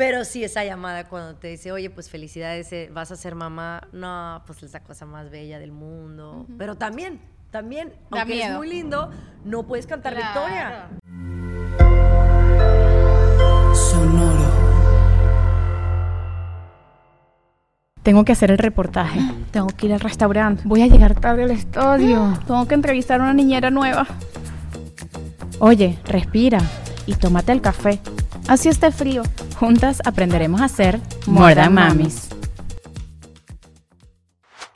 Pero sí, esa llamada cuando te dice, oye, pues felicidades, eh, vas a ser mamá, no, pues es la cosa más bella del mundo. Pero también, también, Da aunque es muy lindo, no puedes cantar Claro. victoria. Sonoro. Tengo que hacer el reportaje. Tengo que ir al restaurante. Voy a llegar tarde al estadio. Tengo que entrevistar a una niñera nueva. Oye, respira y tómate el café. Así esté frío. Juntas aprenderemos a hacer More Than Mamis.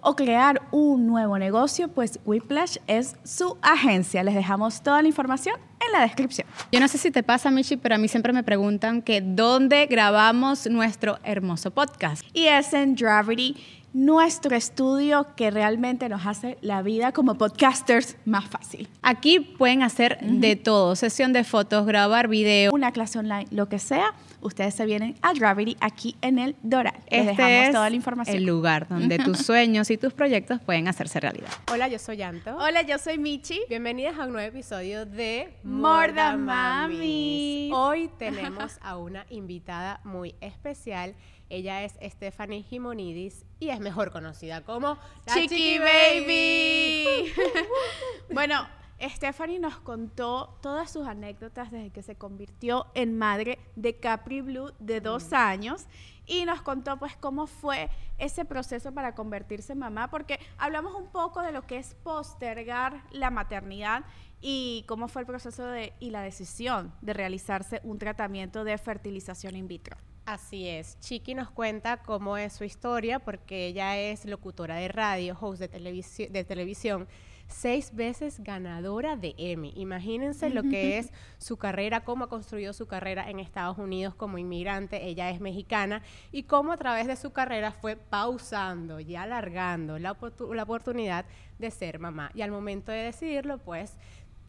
o crear un nuevo negocio, pues Whiplash es su agencia. Les dejamos toda la información en la descripción. Yo no sé si te pasa, Michi, pero a mí siempre me preguntan que dónde grabamos nuestro hermoso podcast. Y es en Gravity, nuestro estudio que realmente nos hace la vida como podcasters más fácil. Aquí pueden hacer de todo, sesión de fotos, grabar video, una clase online, lo que sea. Ustedes se vienen a Gravity aquí en el Doral. Les Este dejamos es toda la información. El lugar donde tus sueños y tus proyectos pueden hacerse realidad. Hola, yo soy Yanto. Hola, yo soy Michi. Bienvenidas a un nuevo episodio de More Than Mamis. Hoy tenemos a una invitada muy especial. Ella es Stephanie Jimonidis y es mejor conocida como la Chiqui Baby. bueno, Stephanie nos contó todas sus anécdotas desde que se convirtió en madre de Capri Blue de dos años y nos contó pues cómo fue ese proceso para convertirse en mamá porque hablamos un poco de lo que es postergar la maternidad y cómo fue el proceso de, y la decisión de realizarse un tratamiento de fertilización in vitro. Así es. Chiqui nos cuenta cómo es su historia porque ella es locutora de radio, host de, televisi- de televisión, seis veces ganadora de Emmy. Imagínense lo que es su carrera, cómo ha construido su carrera en Estados Unidos como inmigrante. Ella es mexicana y cómo a través de su carrera fue pausando y alargando la, la oportunidad de ser mamá. Y al momento de decidirlo, pues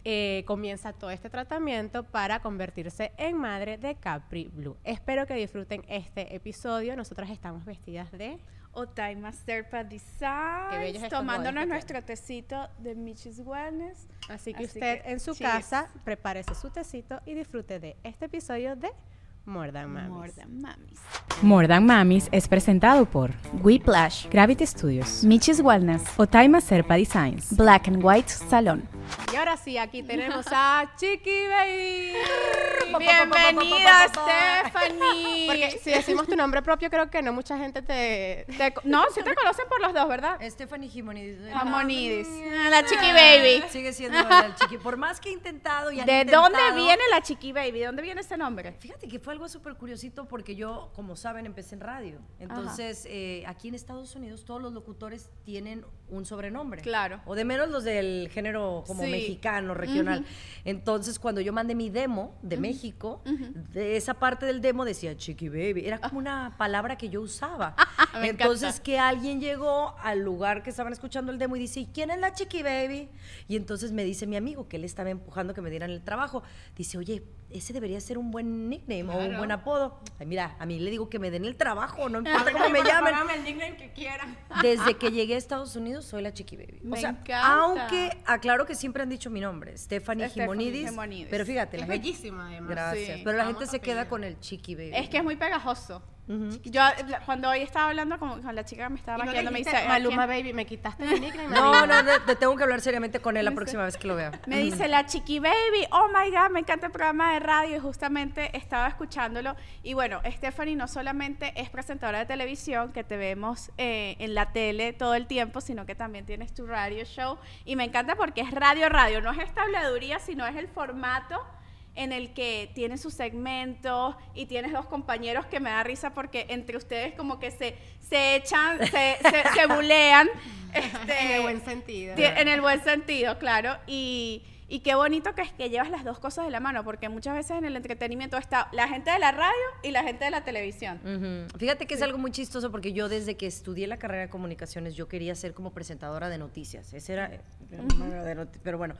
eh, comienza todo este tratamiento para convertirse en madre de Capri Blue. Espero que disfruten este episodio. Nosotras estamos vestidas de... Otaima Serpa Design. Qué bellos estos Tomándonos nuestro tecito de Michis Wellness. Así que Así usted que, en su cheers. casa prepárese su tecito y disfrute de este episodio de More Than Mamis. More than Mamis. Mamis es presentado por Whiplash. Gravity Studios, Michis Wellness. Otaima Serpa Designs, Black and White Salon. Y ahora sí, aquí tenemos a Chiqui Baby. Bienvenida, Stephanie. Porque si decimos tu nombre propio, creo que no mucha gente te... Te- no, sí te conocen por los dos, ¿verdad? Stephanie Jimonidis. Jamonidis. La Chiqui Baby. Sigue siendo el chiqui. Por más que he intentado y ¿De dónde intentado- viene la Chiqui Baby? ¿De dónde viene ese nombre? Fíjate que fue algo súper curiosito porque yo, como saben, empecé en radio. Entonces, eh, aquí en Estados Unidos todos los locutores tienen un sobrenombre. Claro. O de menos los del género como Sí. mexicano, regional. Entonces, cuando yo mandé mi demo de México, de esa parte del demo decía Chiqui Baby. Era como una palabra que yo usaba. Me Entonces, encanta. que alguien llegó al lugar que estaban escuchando el demo y dice, ¿y quién es la Chiqui Baby? Y entonces me dice mi amigo, que él estaba empujando que me dieran el trabajo, dice, oye, ese debería ser un buen nickname o un buen apodo. Ay, mira, a mí le digo que me den el trabajo, no importa cómo me llamen. el nickname que quieran. Desde que llegué a Estados Unidos soy la Chiqui Baby. Me o sea, encanta. aunque aclaro que siempre han dicho mi nombre, Stephanie Jimonidis. pero fíjate, Es la gente, bellísima, además. gracias, Sí. pero la gente se queda con el Chiqui Baby. Es que es muy pegajoso. Yo la- cuando hoy estaba hablando con, con la chica que me estaba no maquillando, me dice, Maluma. Baby, me quitaste no, no, de- tengo que hablar seriamente con él la próxima vez que lo vea. Me dice la Chiqui Baby, oh my God, me encanta el programa de radio y justamente estaba escuchándolo. Y bueno, Stephanie no solamente es presentadora de televisión, que te vemos eh, en la tele todo el tiempo, sino que también tienes tu radio show. Y me encanta porque es radio, radio, no es esta habladuría, sino es el formato en el que tiene sus segmentos y tienes dos compañeros que me da risa porque entre ustedes como que se, se echan, se, se, se bulean. este, En el buen sentido. Ti- En el buen sentido, claro. Y, Y qué bonito que es que llevas las dos cosas de la mano, porque muchas veces en el entretenimiento está la gente de la radio y la gente de la televisión. Fíjate que es algo muy chistoso porque yo desde que estudié la carrera de comunicaciones yo quería ser como presentadora de noticias. Ese era, pero bueno.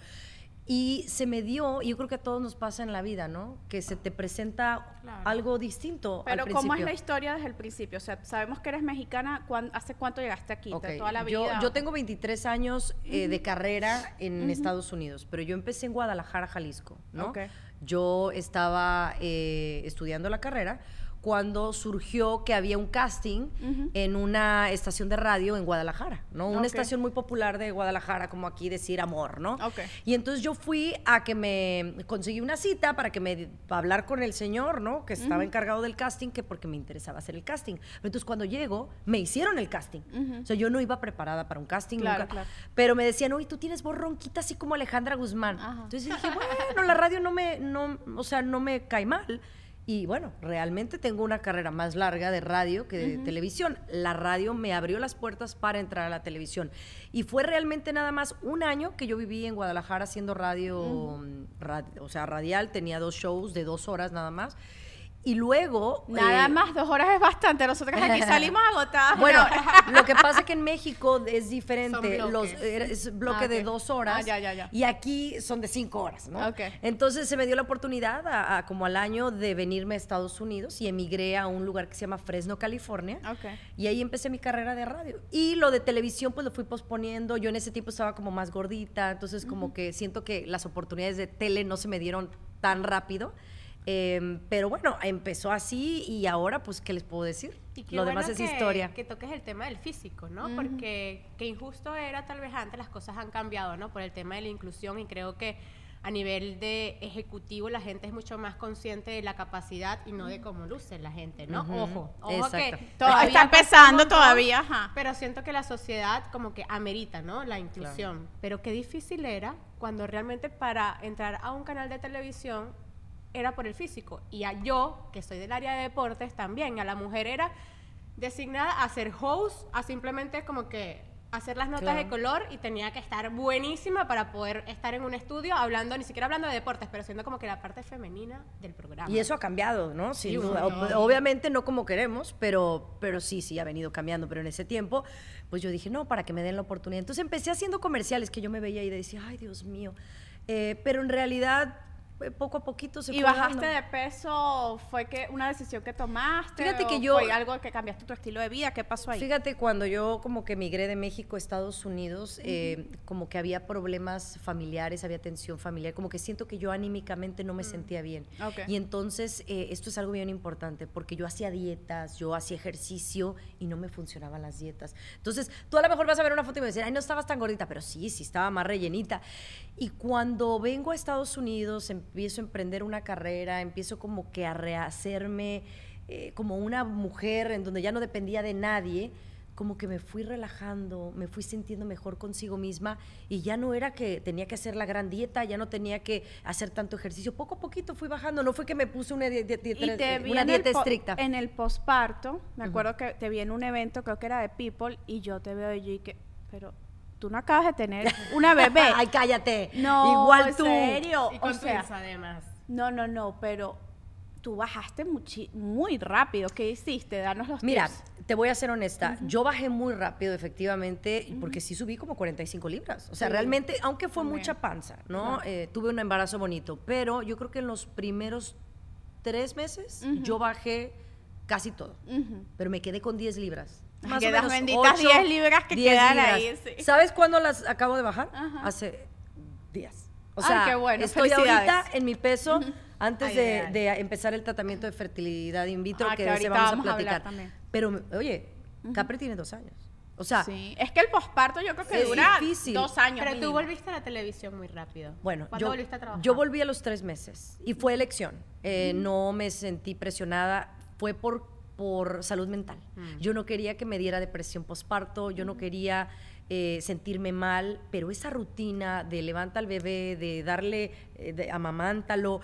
Y se me dio, y yo creo que a todos nos pasa en la vida, ¿no? Que se te presenta algo distinto Pero al ¿cómo es la historia desde el principio? O sea, sabemos que eres mexicana. ¿cuán- ¿Hace cuánto llegaste aquí? Ok, ¿De toda la vida? Yo, yo tengo 23 años eh, de carrera en Estados Unidos, pero yo empecé en Guadalajara, Jalisco, ¿no? Ok. Yo estaba eh, estudiando la carrera cuando surgió que había un casting en una estación de radio en Guadalajara, ¿no? Una Ok. estación muy popular de Guadalajara, como aquí decir amor, ¿no? Ok. Y entonces yo fui a que me conseguí una cita para que me para hablar con el señor, ¿no? Que estaba encargado del casting, que porque me interesaba hacer el casting. Entonces cuando llego, me hicieron el casting. O sea, yo no iba preparada para un casting Claro, nunca. claro. Pero me decían, oye, tú tienes voz ronquita así como Alejandra Guzmán. Entonces dije, bueno, la radio no me, no, o sea, no me cae mal. Y bueno, realmente tengo una carrera más larga de radio que de televisión. La radio me abrió las puertas para entrar a la televisión. Y fue realmente nada más un año que yo viví en Guadalajara haciendo radio, mm, rad- o sea, radial. Tenía dos shows de dos horas nada más. Y luego... Nada eh, más, dos horas es bastante. Nosotros aquí salimos agotadas. bueno, lo que pasa es que en México es diferente. Los, es bloque Ah, de dos horas. Ah, ya, ya, ya. Y aquí son de cinco horas, ¿no? Ok. Entonces se me dio la oportunidad, a, a como al año, de venirme a Estados Unidos y emigré a un lugar que se llama Fresno, California. Ok. Y ahí empecé mi carrera de radio. Y lo de televisión, pues lo fui posponiendo. Yo en ese tiempo estaba como más gordita, entonces como que siento que las oportunidades de tele no se me dieron tan rápido. Em, pero bueno, empezó así y ahora, pues, ¿qué les puedo decir? Y qué Lo bueno demás es que- historia. Que toques el tema del físico, ¿no? Porque que injusto era tal vez antes, las cosas han cambiado, ¿no? Por el tema de la inclusión y creo que a nivel de ejecutivo la gente es mucho más consciente de la capacidad y no de cómo luce la gente, ¿no? Ujú, Ojo, ojo exacto. que Todavía está empezando montón, todavía, ajá. Pero siento que la sociedad como que amerita, ¿no? La inclusión. Pero qué difícil era cuando realmente para entrar a un canal de televisión era por el físico. Y a yo, que soy del área de deportes también, a la mujer era designada a ser host, a simplemente como que hacer las notas Claro. de color y tenía que estar buenísima para poder estar en un estudio hablando, ni siquiera hablando de deportes, pero siendo como que la parte femenina del programa. Y eso ha cambiado, ¿no? Sin Sí, duda. Obviamente no como queremos, pero, pero sí, sí ha venido cambiando. Pero en ese tiempo, pues yo dije, no, para que me den la oportunidad. Entonces empecé haciendo comerciales que yo me veía y decía, ay, Dios mío. Eh, pero en realidad, poco a poquito se ¿Y fue bajaste dando. de peso? ¿Fue que una decisión que tomaste? Fíjate que o yo- ¿Fue algo que cambiaste tu estilo de vida? ¿Qué pasó ahí? Fíjate, cuando yo como que migré de México a Estados Unidos, eh, como que había problemas familiares, había tensión familiar, como que siento que yo anímicamente no me sentía bien. Ok. Y entonces eh, esto es algo bien importante, porque yo hacía dietas, yo hacía ejercicio y no me funcionaban las dietas. Entonces, tú a lo mejor vas a ver una foto y me decir, ay, no estabas tan gordita, pero sí, sí estaba más rellenita. Y cuando vengo a Estados Unidos, empiezo a emprender una carrera, empiezo como que a rehacerme eh, como una mujer en donde ya no dependía de nadie, como que me fui relajando, me fui sintiendo mejor consigo misma y ya no era que tenía que hacer la gran dieta, ya no tenía que hacer tanto ejercicio. Poco a poquito fui bajando, no fue que me puse una, di- di- di- y te vi una en dieta estricta. En el posparto, me acuerdo que te vi en un evento, creo que era de People, y yo te veo allí que, pero tú no acabas de tener una bebé. Ay, cállate. no, Igual en tú. serio. Y o con sea, twins, además. no, no, no, pero tú bajaste muy rápido. ¿Qué hiciste? Danos los Mira, tips. te voy a ser honesta. Yo bajé muy rápido, efectivamente, porque sí subí como 45 libras. O sea, realmente, aunque fue También. mucha panza, ¿no? Eh, tuve un embarazo bonito, pero yo creo que en los primeros tres meses yo bajé casi todo. Pero me quedé con 10 libras. Ay, Más que o las menos benditas ocho, 10 libras que 10 quedan libras. ahí, sí. ¿Sabes cuándo las acabo de bajar? Ajá. Hace días. O Ay, sea, qué bueno, estoy ahorita en mi peso antes Ay, de, ay, ay. de empezar el tratamiento de fertilidad in vitro, Ah, que, que ahorita vamos a vamos a platicar. también. Pero, oye, Capri tiene dos años. O sea, sí, es que el posparto yo creo que es dura difícil. dos años. Pero tú mínimo. volviste a la televisión muy rápido. bueno, ¿Cuándo yo, volviste a trabajar? yo volví a los tres meses y fue elección. Eh, No me sentí presionada, fue por, por salud mental. Yo no quería que me diera depresión postparto, yo no quería eh, sentirme mal, pero esa rutina de levanta al bebé, de darle, eh, de amamántalo,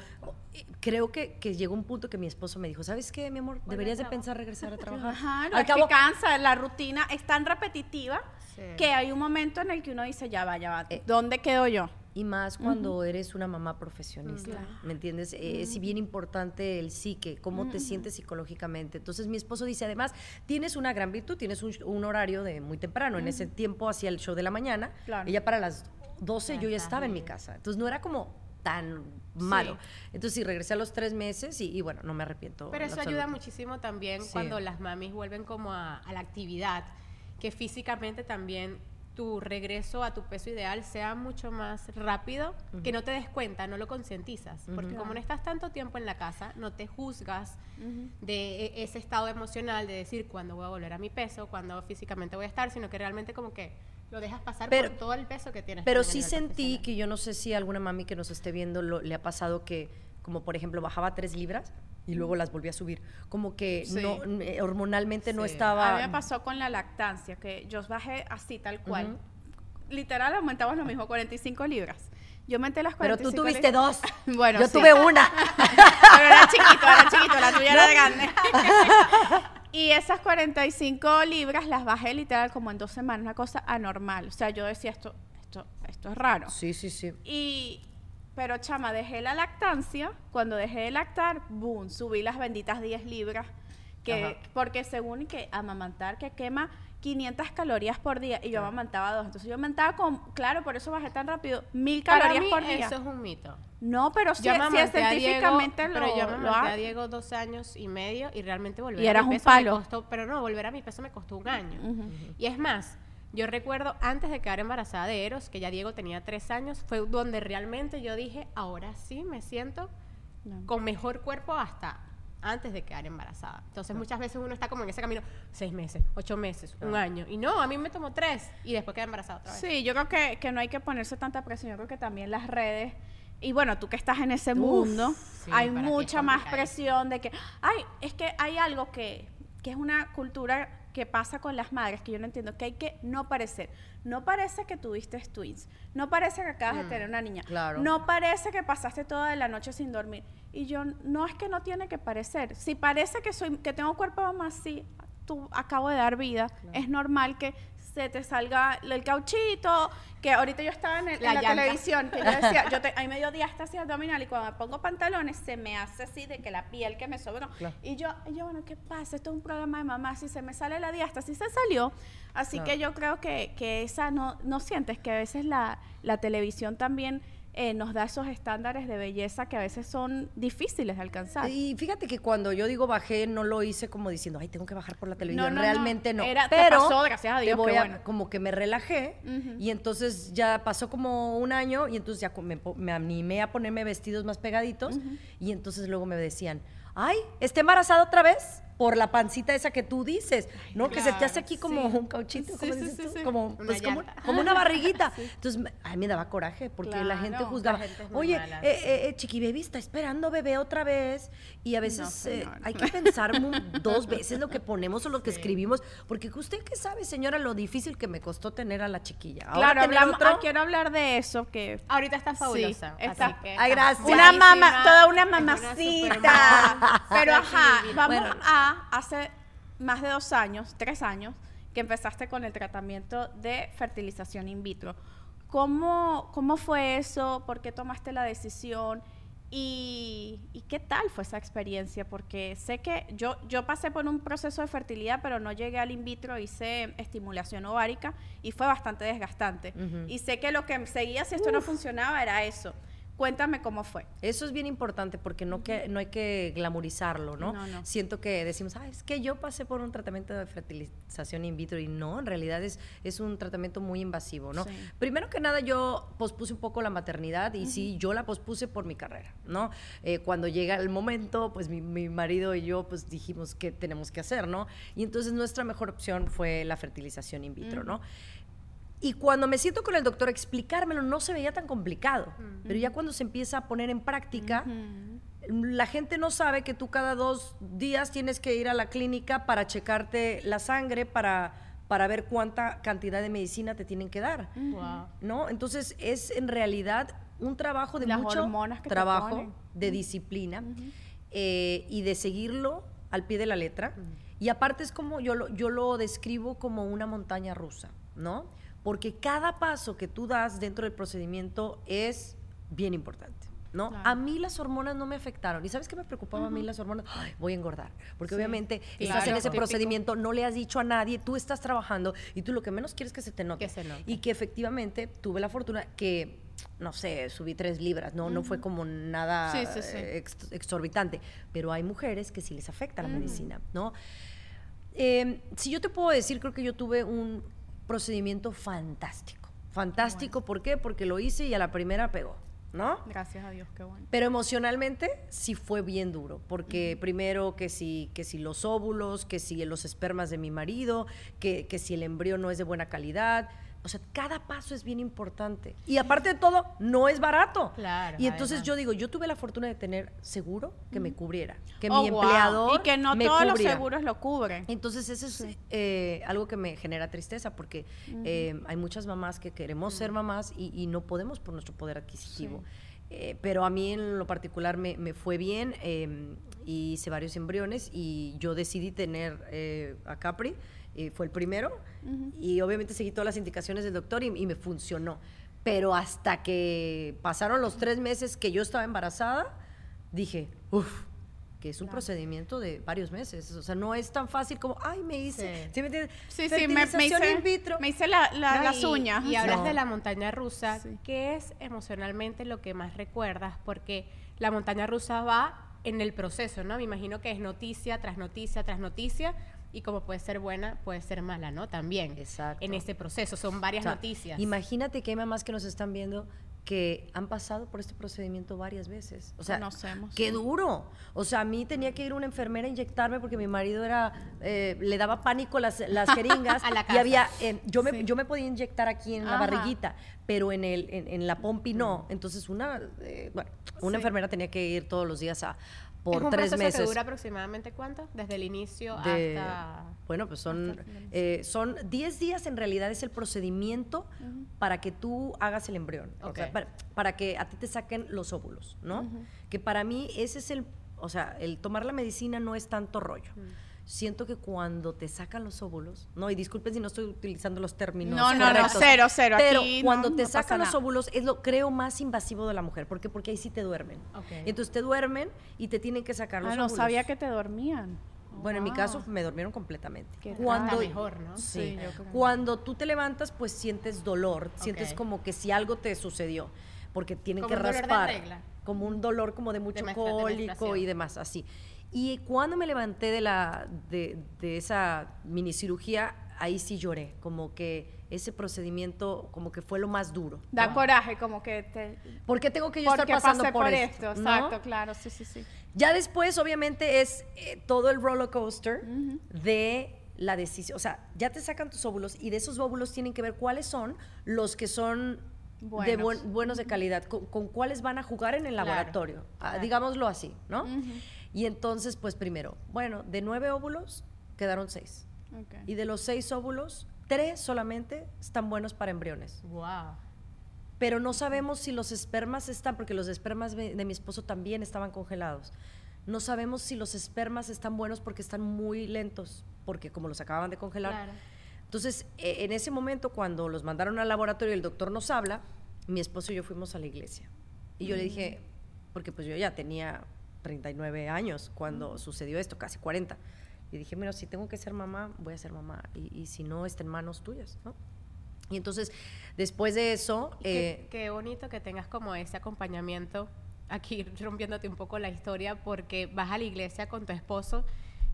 eh, creo que, que llegó un punto que mi esposo me dijo, ¿sabes qué, mi amor? Deberías de pensar regresar a trabajar. Ajá, no, Al cabo- que cansa, la rutina es tan repetitiva Sí. que hay un momento en el que uno dice, ya va, ya va, Eh. ¿dónde quedo yo? Y más cuando eres una mamá profesionista, ¿me entiendes? Eh, Es bien importante el psique, cómo te sientes psicológicamente. Entonces mi esposo dice, además, tienes una gran virtud, tienes un, un horario de muy temprano. En ese tiempo hacía el show de la mañana. Claro. Ella para las 12 yo ya estaba en mi casa. Entonces no era como tan malo. Entonces sí, regresé a los tres meses y, y bueno, no me arrepiento. Pero eso ayuda muchísimo también Sí. cuando las mamis vuelven como a, a la actividad, que físicamente también tu regreso a tu peso ideal sea mucho más rápido, que no te des cuenta, no lo concientizas, porque como no estás tanto tiempo en la casa, no te juzgas de e- ese estado emocional de decir cuándo voy a volver a mi peso, cuándo físicamente voy a estar, sino que realmente como que lo dejas pasar Pero- por todo el peso que tienes. Pero sí sentí que yo no sé si a alguna mami que nos esté viendo lo- le ha pasado que, como por ejemplo, bajaba tres libras y luego las volví a subir. Como que Sí. no, eh, hormonalmente no Sí. estaba. A mí me pasó con la lactancia, que yo bajé así, tal cual. Literal, aumentamos lo mismo, 45 libras. Yo aumenté las Pero 45 tú tuviste libras. dos. Bueno, Yo sí. tuve una. Pero era chiquito, era chiquito, la tuya era grande. Y esas 45 libras las bajé literal como en dos semanas, una cosa anormal. O sea, yo decía, esto, esto, esto es raro. Sí, sí, sí. Y, pero chama, dejé la lactancia. Cuando dejé de lactar, boom, subí las benditas 10 libras. Que, Ajá. porque según que amamantar que quema 500 calorías por día y yo amamantaba dos. Entonces yo amamantaba con, claro, por eso bajé tan rápido, mil calorías por día. eso es un mito. No, pero sí, es amamanté a Diego, científicamente lo, pero yo lo amamanté ha- a Diego dos años y medio y realmente volver Y a mi un peso me palo. costó, pero no, volver a mi peso me costó un año. Y es más, yo recuerdo antes de quedar embarazada de Eros, que ya Diego tenía tres años, fue donde realmente yo dije, ahora sí me siento No. con mejor cuerpo hasta antes de quedar embarazada. Entonces muchas veces uno está como en ese camino, seis meses, ocho meses, un año. Y no, a mí me tomó tres y después quedé embarazada otra vez. Sí, yo creo que, que no hay que ponerse tanta presión. Yo creo que también las redes. Y bueno, tú que estás en ese Uf, mundo, sí, hay mucha más presión de que, ay, es que hay algo que, que es una cultura que pasa con las madres que yo no entiendo, que hay que no parecer. No parece que tuviste twins, no parece que acabas de tener una niña, claro. no parece que pasaste toda la noche sin dormir. Y yo, no es que no tiene que parecer. Si parece que soy que tengo cuerpo de mamá, sí, tú acabo de dar vida. Es normal que se te salga el cauchito, que ahorita yo estaba en, el- La en la llanta. televisión, que yo decía, yo te, ahí me dio diástasis abdominal y cuando me pongo pantalones se me hace así de que la piel que me sobró. Claro. Y yo, y yo, bueno, ¿qué pasa? Esto es un programa de mamá, si se me sale la diástasis, se salió. Así Claro. que yo creo que, que esa no, no sientes que a veces la, la televisión también eh, nos da esos estándares de belleza que a veces son difíciles de alcanzar. Y fíjate que cuando yo digo bajé, no lo hice como diciendo, ay, tengo que bajar por la televisión. no, no. Realmente no. Era- te Pero pasó, gracias a te Dios, voy a- como que me relajé y entonces ya pasó como un año y entonces ya me animé a ponerme vestidos más pegaditos y entonces luego me decían, ay, ¿está embarazada otra vez? Por la pancita esa que tú dices, ¿no? que se te hace aquí como sí. un cauchito, Sí, dices sí, tú, sí. como, Una pues, como, una barriguita. Entonces, me- a mí me daba coraje porque la gente juzgaba, la gente oye, eh, eh, eh, Chiqui Baby está esperando bebé otra vez y a veces eh, señor. hay que pensar dos veces lo que ponemos o lo que escribimos, porque usted qué sabe, señora, lo difícil que me costó tener a la chiquilla. Ahora claro, tener hablamos- otro, ah, quiero hablar de eso, que Ahorita está fabulosa. Sí, está- que Ay, gracias. Una mamá, toda una mamacita. Pero ajá, vamos Bueno. a hace más de dos años, tres años, que empezaste con el tratamiento de fertilización in vitro. ¿Cómo, cómo fue eso? ¿Por qué tomaste la decisión? ¿Y, y qué tal fue esa experiencia? Porque sé que yo, yo pasé por un proceso de fertilidad, pero no llegué al in vitro, hice estimulación ovárica y fue bastante desgastante. Y sé que lo que seguía si esto no funcionaba era eso. Cuéntame cómo fue. Eso es bien importante porque no, que, no hay que glamorizarlo, ¿no? No, no. Siento que decimos, ah, es que yo pasé por un tratamiento de fertilización in vitro y no, en realidad es, es un tratamiento muy invasivo, ¿no? Sí. Primero que nada yo pospuse un poco la maternidad y sí, yo la pospuse por mi carrera, ¿no? Eh, cuando llega el momento, pues mi, mi marido y yo pues dijimos que tenemos que hacer, ¿no? Y entonces nuestra mejor opción fue la fertilización in vitro, ¿no? Y cuando me siento con el doctor a explicármelo, no se veía tan complicado. Pero ya cuando se empieza a poner en práctica, la gente no sabe que tú cada dos días tienes que ir a la clínica para checarte la sangre, para, para ver cuánta cantidad de medicina te tienen que dar. ¿No? Entonces es en realidad un trabajo de Las mucho hormonas que te trabajo, de disciplina eh, y de seguirlo al pie de la letra. Y aparte es como yo lo, yo lo describo como una montaña rusa, ¿no? Porque cada paso que tú das dentro del procedimiento es bien importante. ¿no? Claro. A mí las hormonas no me afectaron. ¿Y sabes qué me preocupaba a mí las hormonas? Ay, voy a engordar. Porque obviamente estás en ese típico. procedimiento, no le has dicho a nadie, tú estás trabajando y tú lo que menos quieres es que se te note. Que se note. Y que efectivamente tuve la fortuna que, no sé, subí tres libras, no, no fue como nada Sí, sí, sí. eh, ex- exorbitante. Pero hay mujeres que sí les afecta la medicina, ¿no? Eh, si yo te puedo decir, creo que yo tuve un procedimiento fantástico. Fantástico, ¿por qué? Porque lo hice y a la primera pegó, ¿no? Gracias a Dios, qué bueno. Pero emocionalmente sí fue bien duro, porque primero que si, que si los óvulos, que si los espermas de mi marido, que, que si el embrión no es de buena calidad. O sea, cada paso es bien importante. Y aparte de todo, no es barato. Claro, Y entonces además. yo digo, yo tuve la fortuna de tener seguro que me cubriera, que Oh, mi wow. empleador Y que no me todos los seguros lo cubren. Entonces, eso es eh, algo que me genera tristeza porque eh, hay muchas mamás que queremos ser mamás y, y no podemos por nuestro poder adquisitivo. Eh, pero a mí en lo particular me, me fue bien eh, hice varios embriones y yo decidí tener eh, a Capri, eh, fue el primero y obviamente seguí todas las indicaciones del doctor y, y me funcionó. Pero hasta que pasaron los tres meses que yo estaba embarazada, dije, uff, que es un procedimiento de varios meses. O sea, no es tan fácil como, ay, me hice. Sí. ¿sí me entiendes? Sí, sí, me, me Fertilización hice, in vitro. me hice la- la- No, las y- uñas. Y hablas No. de la montaña rusa. Sí. ¿Qué es emocionalmente lo que más recuerdas? Porque la montaña rusa va en el proceso, ¿no? Me imagino que es noticia tras noticia tras noticia. Y como puede ser buena, puede ser mala, ¿no? También. Exacto. En ese proceso. Son varias O sea, noticias. Imagínate que hay mamás que nos están viendo que han pasado por este procedimiento varias veces. O sea, Conocemos, qué duro. O sea, a mí tenía que ir una enfermera a inyectarme porque mi marido era eh, le daba pánico las, las jeringas A la y casa. había eh, yo me Sí. yo me podía inyectar aquí en la Ajá. barriguita, pero en el en, en la pompi no. Entonces una eh, bueno, una Sí. enfermera tenía que ir todos los días a ¿Es por un tres proceso meses. que dura aproximadamente cuánto? Desde el inicio de- hasta... bueno pues son hasta el final. eh, son 10 días en realidad es el procedimiento para que tú hagas el embrión. O sea, para, para que a ti te saquen los óvulos no que para mí ese es el o sea el tomar la medicina no es tanto rollo Siento que cuando te sacan los óvulos, no, y disculpen si no estoy utilizando los términos. No, no, no, cero, cero, Pero aquí cuando no- te no sacan los óvulos es lo creo más invasivo de la mujer. ¿Por qué? Porque ahí sí te duermen. Ok. Entonces te duermen y te tienen que sacar los Ah, no óvulos. sabía que te dormían. Bueno, en mi Wow. caso me durmieron completamente. Qué Cuando, raro. mejor, ¿no? Sí. Cuando tú te levantas, pues sientes dolor, sientes como que si algo te sucedió, porque tienen Como que un dolor de raspar, regla. como un dolor como de mucho de cólico y demás, así. Y cuando me levanté de la de, de esa mini cirugía, ahí sí lloré, como que ese procedimiento como que fue lo más duro. Da ¿no? coraje, como que te... ¿Por qué tengo que yo estar pasando por, por esto? esto, ¿no? exacto, claro, sí, sí, sí. Ya después, obviamente, es eh, todo el roller coaster de la decisión. O sea, ya te sacan tus óvulos y de esos óvulos tienen que ver cuáles son los que son de Buenos. buen- buenos de calidad, con, con cuáles van a jugar en el laboratorio. Ah, claro. digámoslo así, ¿no? Y entonces, pues primero, bueno, de nueve óvulos quedaron seis. Y de los seis óvulos, tres solamente están buenos para embriones Wow. pero no sabemos si los espermas están, porque los espermas de, mi esposo también estaban congelados. No sabemos si los espermas están buenos porque están muy lentos, porque como los acababan de congelar. Claro. Entonces, eh, en ese momento, cuando los mandaron al laboratorio y el doctor nos habla, mi esposo y yo fuimos a la iglesia. Y yo le dije, porque pues yo ya tenía 39 años cuando sucedió esto, casi 40. Y dije, mira, si tengo que ser mamá, voy a ser mamá. Y, y si no, está en manos tuyas, ¿no? Y entonces, después de eso... Qué, eh, qué bonito que tengas como ese acompañamiento, aquí rompiéndote un poco la historia, porque vas a la iglesia con tu esposo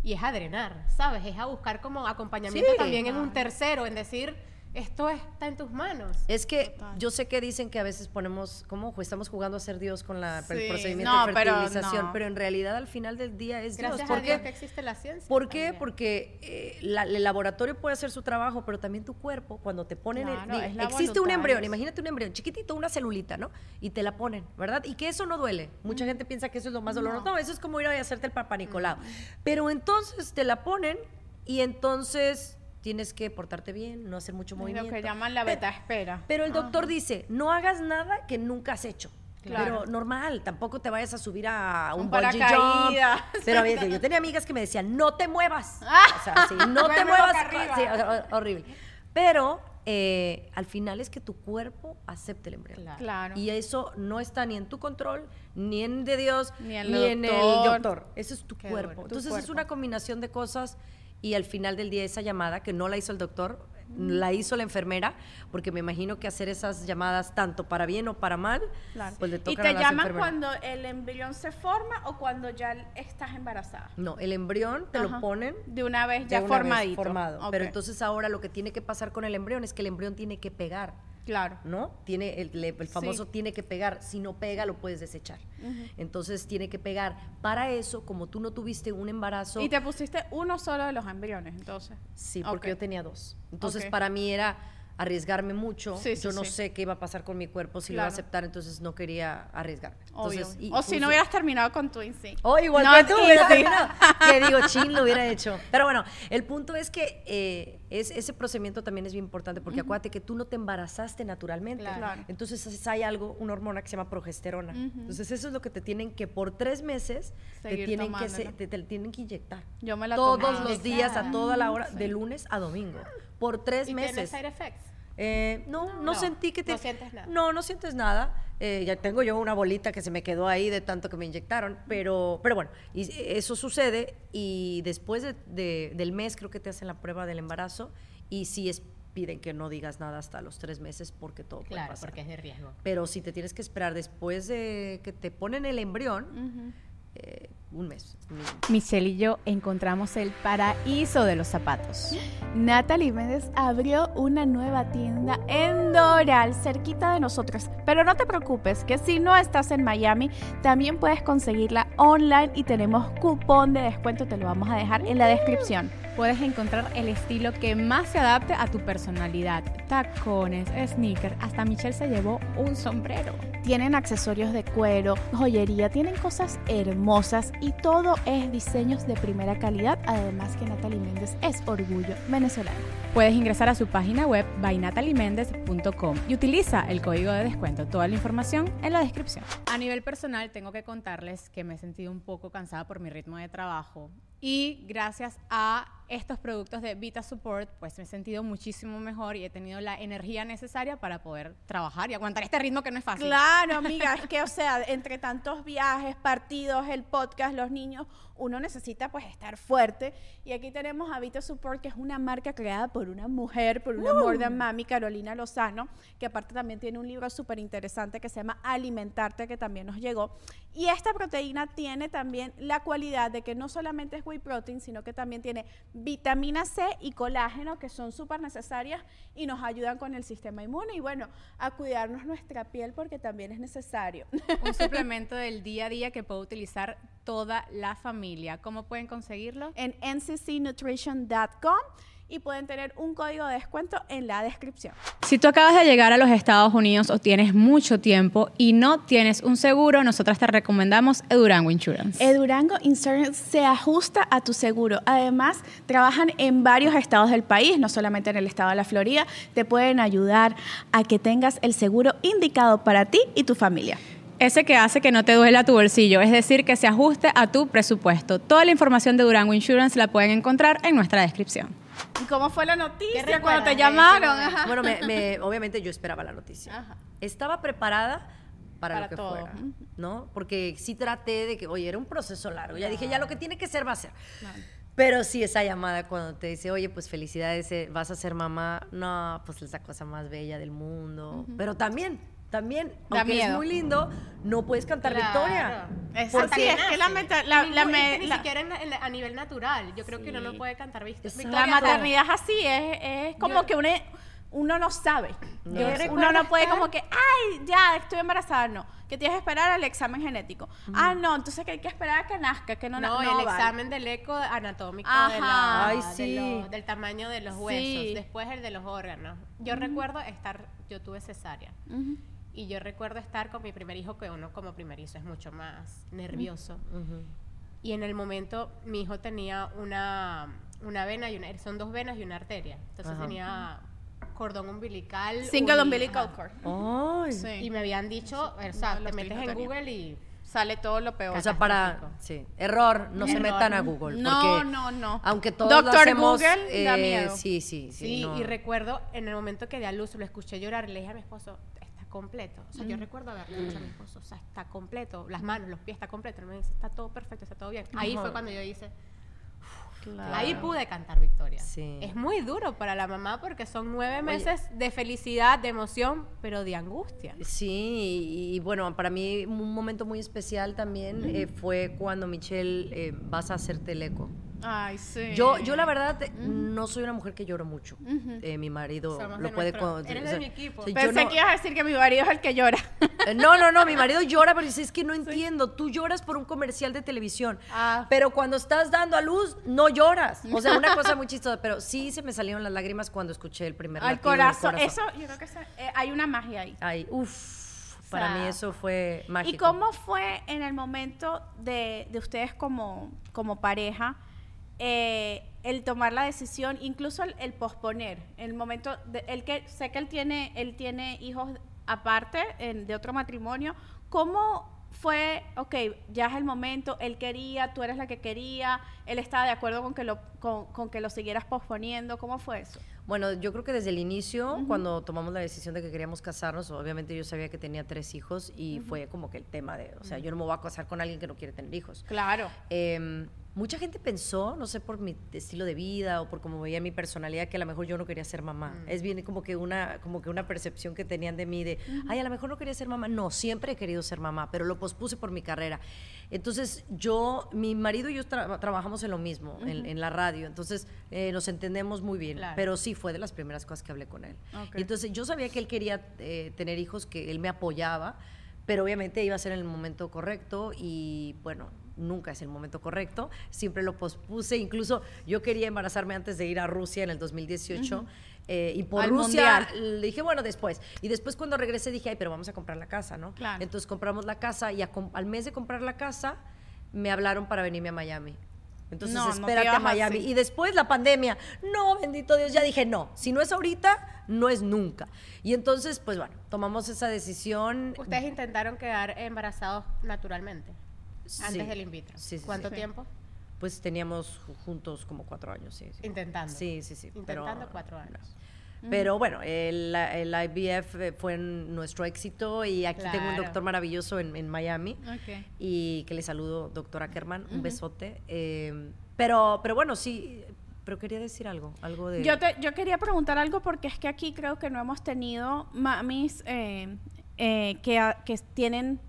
y es a drenar, ¿sabes? Es a buscar como acompañamiento Sí. también en un tercero, en decir, esto está en tus manos. Es que Total. yo sé que dicen que a veces ponemos, ¿cómo? Pues estamos jugando a ser Dios con la, el procedimiento No, de pero fertilización, no. pero en realidad al final del día es Gracias Dios. a ¿Por Dios qué? que existe la ciencia. ¿Por qué? también. Porque eh, la- el laboratorio puede hacer su trabajo, pero también tu cuerpo, cuando te ponen... el- diga, existe un embrión, imagínate un embrión chiquitito, una celulita, ¿no? Y te la ponen, ¿verdad? Y que eso no duele. Mucha gente piensa que eso es lo más doloroso. No, eso es como ir a hacerte el papá Nicolau. Pero entonces te la ponen y entonces tienes que portarte bien, no hacer mucho Es movimiento. lo que llaman la Pero- beta espera. pero el doctor dice, no hagas nada que nunca has hecho. Claro. Pero normal, tampoco te vayas a subir a un, Un bungee jump. Pero a ver, yo tenía amigas que me decían, no te muevas. O sea, sí, no te muevas. Sí, hor- horrible. Pero eh, al final es que tu cuerpo acepte el embrión. Claro. Y eso no está ni en tu control, ni en de Dios, Ni ni en en, el el doctor. doctor. Eso es tu Qué cuerpo. duro. Tu Entonces es cuerpo. una combinación de cosas y al final del día esa llamada que no la hizo el doctor, la hizo la enfermera, porque me imagino que hacer esas llamadas tanto para bien o para mal, Claro. pues le ¿Y te a las llaman enfermeras. cuando el embrión se forma o cuando ya estás embarazada? No, el embrión te Ajá. lo ponen De una vez de ya una vez formadito. formado. Ok. Pero entonces ahora lo que tiene que pasar con el embrión es que el embrión tiene que pegar. Claro. ¿no? Tiene el, famoso Sí. tiene que pegar, si no pega lo puedes desechar. Entonces tiene que pegar. Para eso, como tú no tuviste un embarazo, Y te pusiste uno solo de los embriones, entonces. sí, porque yo tenía dos. Entonces para mí era arriesgarme mucho. Sí, sí, yo no sí. sé qué iba a pasar con mi cuerpo, si lo iba a aceptar, entonces no quería arriesgarme. Entonces, y o si no hubieras terminado con Twin sí. Oh, igual No, que tú, terminado. Que digo, chin, lo hubiera hecho. Pero bueno, el punto es que eh, es, ese procedimiento también es bien importante porque acuérdate que tú no te embarazaste naturalmente. Claro. Entonces es- hay algo, una hormona que se llama progesterona. Entonces eso es lo que te tienen que por tres meses te tienen que, se- te, te tienen que inyectar. Yo me la Todos tomé. los días, a toda la hora, de lunes a domingo. Por tres ¿Y tiene meses. side effects? Eh, no, no, No, sentí que te... no sientes nada. No, no sientes nada. Eh, ya tengo yo una bolita que se me quedó ahí de tanto que me inyectaron, pero, pero bueno, y eso sucede y después de- de- del mes creo que te hacen la prueba del embarazo y sí es, piden que no digas nada hasta los tres meses porque todo puede Claro, pasar. porque es de riesgo. Pero si te tienes que esperar después de que te ponen el embrión, eh, un mes. Michelle y yo encontramos el paraíso de los zapatos. Natalie Méndez abrió una nueva tienda en Doral, cerquita de nosotros. Pero no te preocupes, que si no estás en Miami, también puedes conseguirla online y tenemos cupón de descuento, te lo vamos a dejar en la descripción. Puedes encontrar el estilo que más se adapte a tu personalidad. Tacones, sneakers, hasta Michelle se llevó un sombrero. Tienen accesorios de cuero, joyería, tienen cosas hermosas y todo es diseños de primera calidad. Además que Natalie Méndez es orgullo venezolano. Puedes ingresar a su página web bynatalimendez.com y utiliza el código de descuento. Toda la información en la descripción. A nivel personal, tengo que contarles que me he sentido un poco cansada por mi ritmo de trabajo y gracias a estos productos de Vita Support, pues me he sentido muchísimo mejor y he tenido la energía necesaria para poder trabajar y aguantar este ritmo que no es fácil. Claro, amiga, es que, o sea, entre tantos viajes, partidos, el podcast, los niños, uno necesita pues estar fuerte. Y aquí tenemos a Vita Support, que es una marca creada por una mujer, por una than mami, Carolina Lozano, que aparte también tiene un libro súper interesante que se llama Alimentarte, que también nos llegó. Y esta proteína tiene también la cualidad de que no solamente es whey protein, sino que también tiene vitamina C y colágeno, que son súper necesarias y nos ayudan con el sistema inmune. Y bueno, a cuidarnos nuestra piel porque también es necesario. Un suplemento del día a día que puede utilizar toda la familia. ¿Cómo pueden conseguirlo? en nccnutrition.com y pueden tener un código de descuento en la descripción. Si tú acabas de llegar a los Estados Unidos o tienes mucho tiempo y no tienes un seguro, nosotras te recomendamos Edurango Insurance. Edurango Insurance se ajusta a tu seguro. Además, trabajan en varios estados del país, no solamente en el estado de la Florida. Te pueden ayudar a que tengas el seguro indicado para ti y tu familia. Ese que hace que no te duela tu bolsillo, es decir, que se ajuste a tu presupuesto. Toda la información de Durango Insurance la pueden encontrar en nuestra descripción. ¿Y cómo fue la noticia cuando te llamaron? Ajá. Bueno, me- me- obviamente yo esperaba la noticia. Ajá. Estaba preparada para, Para lo que todo. fuera, ¿no? Porque sí traté de que, oye, era un proceso largo. Ya dije, ya lo que tiene que ser va a ser. Pero sí, esa llamada cuando te dice, oye, pues felicidades, eh, vas a ser mamá, no, pues es la cosa más bella del mundo. Pero también, también, Da aunque es miedo. muy lindo, no puedes cantar victoria. Exacto. Porque- es que la, meta- la, la ningún- me- es que ni la- siquiera en- en- a nivel natural. Yo creo que uno no puede cantar victoria. La maternidad es así, es, es como Yo- que uno, uno no sabe. No Es- sabe. uno no puede estar- como que, ay, ya, estoy embarazada, no. Que tienes que esperar al examen genético. Ah, no, entonces que hay que esperar a que nazca, que no No, el vale. examen del eco anatómico Ajá. de la- Ay, de sí. lo- del tamaño de los huesos, Sí. después el de los órganos. Yo recuerdo estar, yo tuve cesárea, Ujú. Y yo recuerdo estar con mi primer hijo, que uno como primerizo es mucho más nervioso. Ujú. Y en el momento mi hijo tenía una, una vena y una, son dos venas y una arteria. Entonces Ajá. tenía cordón umbilical. Single uni- umbilical cord. Ay. Sí. Y me habían dicho, o sea, de te metes en tenía. Google y sale todo lo peor. O sea, para, sí, error, no se Error. metan a Google. No, porque no, no. Aunque todos lo Doctor hacemos, Google da eh, miedo. Sí, sí, sí. Sí, no. y recuerdo en el momento que de a luz lo escuché llorar, le dije a mi esposo, completo. O sea, yo recuerdo haberle dicho a mi esposo, o sea, está completo, las manos, los pies, está completo. Él me dice, está todo perfecto, está todo bien. Ahí fue cuando yo hice, ahí pude cantar victoria. Sí. Es muy duro para la mamá porque son nueve meses de felicidad, de emoción, pero de angustia. Sí, y, y bueno, para mí un momento muy especial también eh, fue cuando Michelle eh, vas a hacerte el eco. Ay, sí. Yo, yo la verdad no soy una mujer que lloro mucho. Eh, mi marido Somos lo de puede nuestro- eres o de sea, mi equipo. Pensé no- que ibas a decir que mi marido es el que llora. Eh, No, no, no, mi marido llora, pero dice, es que no entiendo, tú lloras por un comercial de televisión, Ah. pero cuando estás dando a luz, no lloras. O sea, una cosa muy chistosa, pero sí se me salieron las lágrimas cuando escuché el primer Al corazón. Eso, yo creo que eso- eh, hay una magia ahí. Ay, uff, para sea, mí eso fue mágico. ¿Y cómo fue en el momento de, de ustedes como, como pareja eh, el tomar la decisión, incluso el, el posponer, el momento, de, el que sé que él tiene, él tiene hijos aparte en- de otro matrimonio, ¿cómo fue, ok, ya es el momento, él quería, tú eres la que quería, él estaba de acuerdo con que lo, con, con que lo siguieras posponiendo, ¿cómo fue eso? Bueno, yo creo que desde el inicio, cuando tomamos la decisión de que queríamos casarnos, obviamente yo sabía que tenía tres hijos y fue como que el tema de, o sea, yo no me voy a casar con alguien que no quiere tener hijos. Claro. Eh, mucha gente pensó, no sé por mi estilo de vida o por cómo veía mi personalidad, que a lo mejor yo no quería ser mamá. Es bien como que una como que una percepción que tenían de mí de, ay, a lo mejor no quería ser mamá. No, siempre he querido ser mamá, pero lo pospuse por mi carrera. Entonces yo, mi marido y yo tra- trabajamos en lo mismo, en, en la radio. Entonces eh, nos entendemos muy bien. Claro. Pero sí fue de las primeras cosas que hablé con él. Y entonces yo sabía que él quería eh, tener hijos, que él me apoyaba, pero obviamente iba a ser en el momento correcto y bueno, nunca es el momento correcto, siempre lo pospuse, incluso yo quería embarazarme antes de ir a Rusia en el 2018 eh, y por Al Rusia Mundial. le dije, bueno, después. Y después cuando regresé dije, ay, pero vamos a comprar la casa, ¿no? Claro. Entonces compramos la casa y a al mes de comprar la casa me hablaron para venirme a Miami. Entonces, No, no te espérate a ibas Miami. así. Y después la pandemia. No, bendito Dios, ya dije, no, si no es ahorita, no es nunca. Y entonces, pues bueno, tomamos esa decisión. Ustedes intentaron quedar embarazados naturalmente, antes del in vitro. Sí, sí, ¿Cuánto tiempo? Pues teníamos ju- juntos como cuatro años, sí. Intentando. Sí, sí, sí. pero- Intentando cuatro años. Pero bueno, el, el IVF fue nuestro éxito y aquí tengo un Claro. doctor maravilloso en, en Miami Ok. y que le saludo, doctor Ackerman, un besote. Eh, pero, pero bueno, sí, pero quería decir algo, algo de... Yo, te, yo quería preguntar algo porque es que aquí creo que no hemos tenido mamis eh, eh, que, que tienen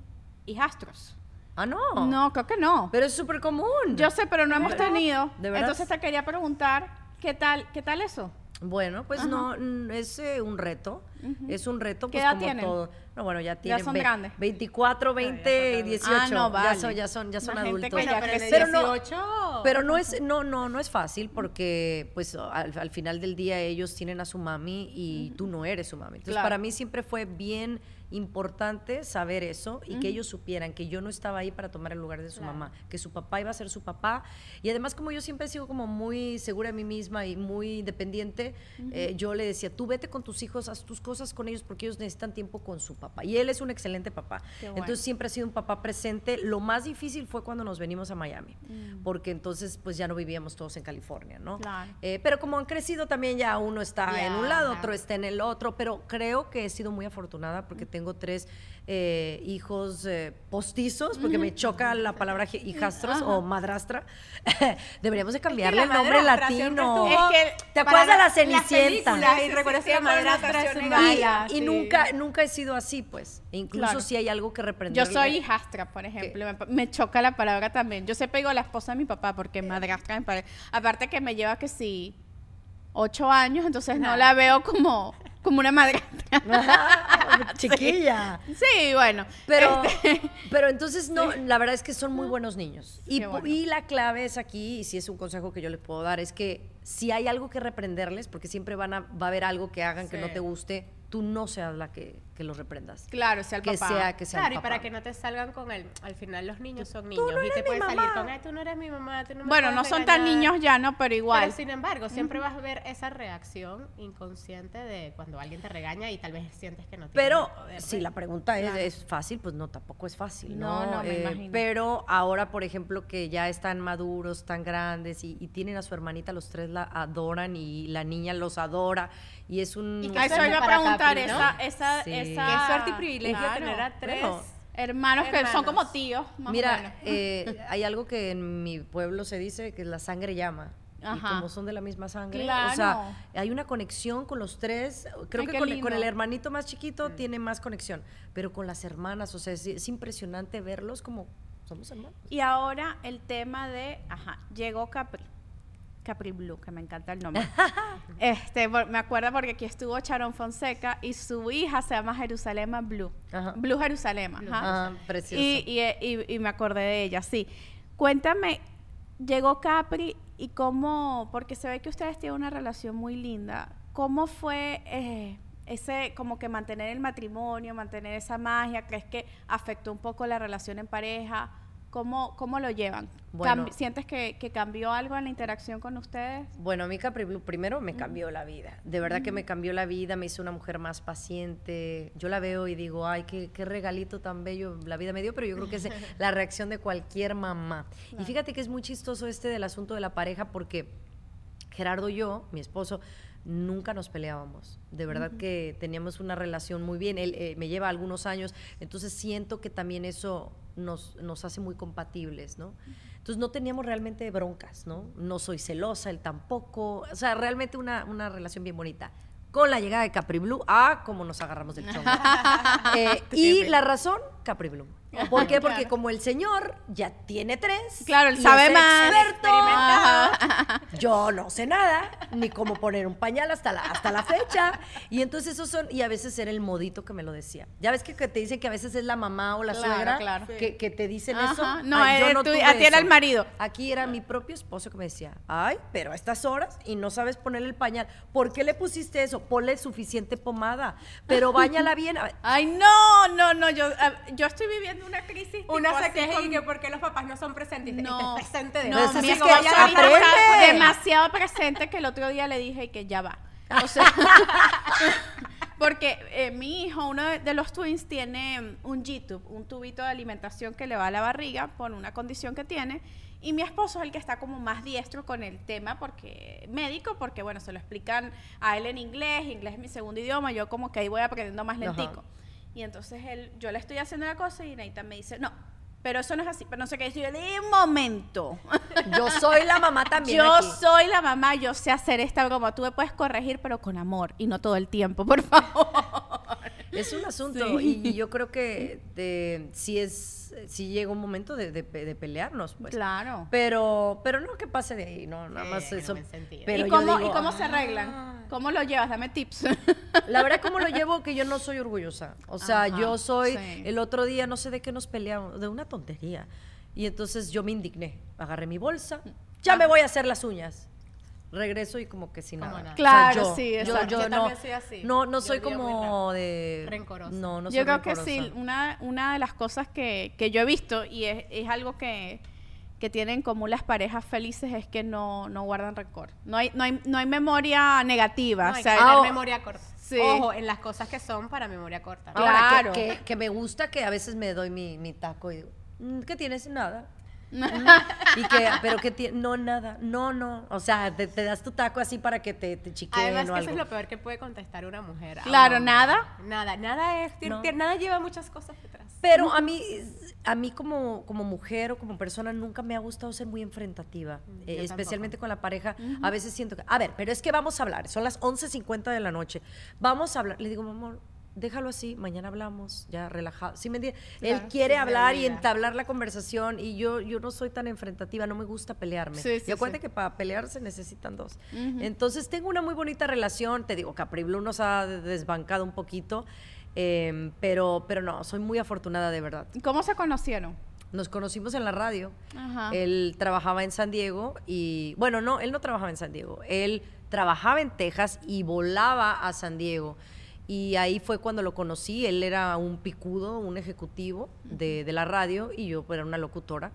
hijastros. Ah, no. No, creo que no. Pero es súper común. Yo sé, pero no hemos tenido. ¿De verdad? Entonces te quería preguntar, ¿qué tal, qué tal eso? Bueno, pues no, mm, es eh, un reto. Es un reto, ¿Qué pues edad como tienen? todo. No, bueno, ya tienen son ve- grandes. 24, 20 y 18. Ah, no, vale. Ya son, ya son, ya son Una gente adultos. que ya pero no- 18, Pero no es, no, no, no es fácil porque pues al, al final del día ellos tienen a su mami y tú no eres su mami. Entonces Claro. para mí siempre fue bien importante saber eso y que ellos supieran que yo no estaba ahí para tomar el lugar de su mamá, que su papá iba a ser su papá. Y además como yo siempre he sido como muy segura de mí misma y muy independiente, eh, yo le decía, tú vete con tus hijos, haz tus cosas con ellos porque ellos necesitan tiempo con su papá. Y él es un excelente papá. Bueno. Entonces siempre ha sido un papá presente. Lo más difícil fue cuando nos venimos a Miami, porque entonces pues ya no vivíamos todos en California, ¿no? Claro. Eh, pero como han crecido también ya uno está Ya, en un lado, otro está en el otro, pero creo que he sido muy afortunada porque tengo tres eh, hijos eh, postizos, porque me choca la palabra hijastros o madrastra. Deberíamos de cambiarle el nombre latino. Es que ¿Te acuerdas de la Cenicienta? películas, y recuerdas que la madrastra es mala, y sí. nunca, nunca he sido así, pues. E incluso Claro. si hay algo que Yo reprenderle. soy hijastra, por ejemplo. Me, me choca la palabra también. Yo siempre digo la esposa de mi papá porque madrastra me parece. Aparte que me lleva que sí ocho años, entonces no la veo como, como una madrastra. Chiquilla. Sí, bueno. Pero, este, pero entonces no, la verdad es que son muy buenos niños. Y, bueno. la clave es aquí, y si es un consejo que yo les puedo dar, es que si hay algo que reprenderles, porque siempre van a, va a haber algo que hagan que no te guste, tú no seas la que, que los reprendas. Claro, sea el que papá. sea que sea Claro, el y para papá. que no te salgan con el. Al final, los niños son Tú niños. no y eres te mi pueden salir con, ay, tú no eres mi mamá, tú no me Bueno, no puedes son tan regañar". niños ya, ¿no? Pero igual. Pero sin embargo, siempre vas a ver esa reacción inconsciente de cuando alguien te regaña y tal vez sientes que no tienes Pero poder si la pregunta es, ¿es fácil? Pues no, tampoco es fácil, ¿no? No, no, me Eh, imagino. Pero ahora, por ejemplo, que ya están maduros, tan grandes y, y tienen a su hermanita, los tres la adoran y la niña los adora y es un... Y que eso suerte iba a preguntar, Capri, ¿no? esa, esa, Sí. esa... Qué suerte y privilegio Claro. tener a tres. Bueno, hermanos, que son hermanos. como tíos, más o Mira, menos. eh, hay algo que en mi pueblo se dice que la sangre llama. Y Ajá. como son de la misma sangre, o Claro. sea, hay una conexión con los tres. Creo Ay, que con, con el hermanito más chiquito tiene más conexión, pero con las hermanas, o sea, es, es impresionante verlos como somos hermanos. Y ahora el tema de, ajá, llegó Capri. Capri Blue, que me encanta el nombre. este, me acuerdo porque aquí estuvo Charon Fonseca y su hija se llama Jerusalema Blue. Ajá. Blue Jerusalema. ajá. Ah, precioso. Y, y, y- y me acordé de ella, sí. Cuéntame, llegó Capri y cómo, porque se ve que ustedes tienen una relación muy linda, ¿cómo fue eh, ese, como que mantener el matrimonio, mantener esa magia? ¿Crees que afectó un poco la relación en pareja? ¿Cómo, cómo lo llevan? Bueno. ¿Sientes que, que cambió algo en la interacción con ustedes? Bueno, a mí Capri Blue primero me cambió la vida. De verdad que me cambió la vida, me hizo una mujer más paciente. Yo la veo y digo, ay, qué, qué regalito tan bello la vida me dio, pero yo creo que es la reacción de cualquier mamá. Y fíjate que es muy chistoso este del asunto de la pareja porque Gerardo y yo, mi esposo, nunca nos peleábamos. De verdad que teníamos una relación muy bien. Él eh, me lleva algunos años, entonces siento que también eso nos, nos hace muy compatibles, ¿no? Entonces no teníamos realmente broncas, ¿no? No soy celosa, él tampoco. O sea, realmente una, una relación bien bonita. Con la llegada de Capri Blue, ah, como nos agarramos del chongo. Eh, y la razón, Capri Blue. ¿Por qué? Porque como el señor ya tiene tres. Claro, él y sabe es más. experto, yo no sé nada, ni cómo poner un pañal hasta la, hasta la fecha. Y entonces esos son, y a veces era el modito que me lo decía. Ya ves que, que te dicen que a veces es la mamá o la Claro, suegra claro. que, que te dicen Ajá. eso. No, Ay, yo eh, tú- tuve a ti era el marido. Aquí era mi propio esposo que me decía, ay, pero a estas horas y no sabes ponerle el pañal. ¿Por qué le pusiste eso? Ponle suficiente pomada, pero bañala bien. Ay, no, no, no, yo, ah, yo estoy viviendo una crisis. Una tipo se así queja y con- que porque los papás no son presentes. y No, estés presente de no, Pues mi es que esposo ya ahorita aprende. está demasiado presente que el otro día le dije que ya va. O sea, porque eh, mi hijo, uno de, los twins, tiene un G-tube, un tubito de alimentación que le va a la barriga por una condición que tiene. Y mi esposo es el que está como más diestro con el tema porque médico, porque bueno, se lo explican a él en inglés, inglés es mi segundo idioma, yo como que ahí voy aprendiendo más Ajá. Y entonces él, yo le estoy haciendo la cosa y Neita me dice, no, pero eso no es así, pero no sé qué. Y yo le digo, un momento. Yo soy la mamá también. Yo aquí. soy la mamá, yo sé hacer esta broma. Tú me puedes corregir, pero con amor y no todo el tiempo, por favor. Es un asunto Sí. y yo creo que de, sí es, sí llega un momento de, de pe- de pelearnos, pues. Claro. Pero, pero no que pase de ahí, no, nada más eso. Pero ¿Y cómo, digo, ¿Y cómo se "Ah". arreglan? ¿Cómo lo llevas? Dame tips. La verdad, ¿cómo lo llevo? Que yo no soy orgullosa. O sea, Ajá, yo soy, sí. el otro día, no sé de qué nos peleamos, de una tontería. Y entonces yo me indigné. Agarré mi bolsa, ya me voy a hacer las uñas. Regreso y como que sin Como nada. nada. Claro, yo, sí, yo, exacto. yo Yo no, también soy así. no, no Yo soy como de... Rencorosa. No, no soy yo creo que rencorosa. sí, una, una de las cosas que, que yo he visto y es, es algo que, que tienen en común las parejas felices es que no, no guardan rencor. No hay, no hay, no hay memoria negativa. No, o hay sea, que tener ah, memoria corta. sí. Ojo, en las cosas que son para memoria corta. Ahora, Claro. que, que- que me gusta que a veces me doy mi, mi taco y digo, "Mm, ¿qué tienes? Nada. Mm, y que, pero que tiene, no, nada, no, no. O sea, te, te das tu taco así para que te, te chiqueen Además, o que eso algo. es lo peor que puede contestar una mujer. Claro. ¿nada? Nada, nada es. tiene- No. tiene- Nada lleva muchas cosas detrás. Pero a mí, a mí como, como mujer o como persona nunca me ha gustado ser muy enfrentativa, eh, yo especialmente con la pareja. A veces siento que, a ver, pero es que vamos a hablar, son las 11.50 de la noche, vamos a hablar. Le digo, mi amor, déjalo así, mañana hablamos, ya relajado. ¿Sí me entiendes? Él quiere sí, hablar y entablar la conversación y yo, yo no soy tan enfrentativa, no me gusta pelearme. Sí, y acuérdate que para pelear se necesitan dos. Entonces tengo una muy bonita relación, te digo, Capri Blue nos ha desbancado un poquito. em, pero, pero no, soy muy afortunada de verdad. ¿Cómo se conocieron? Nos conocimos en la radio. Ajá. Él trabajaba en San Diego y, bueno, no, él no trabajaba en San Diego. Él trabajaba en Texas y volaba a San Diego. Y ahí fue cuando lo conocí. Él era un picudo, un ejecutivo de, de la radio y yo era una locutora.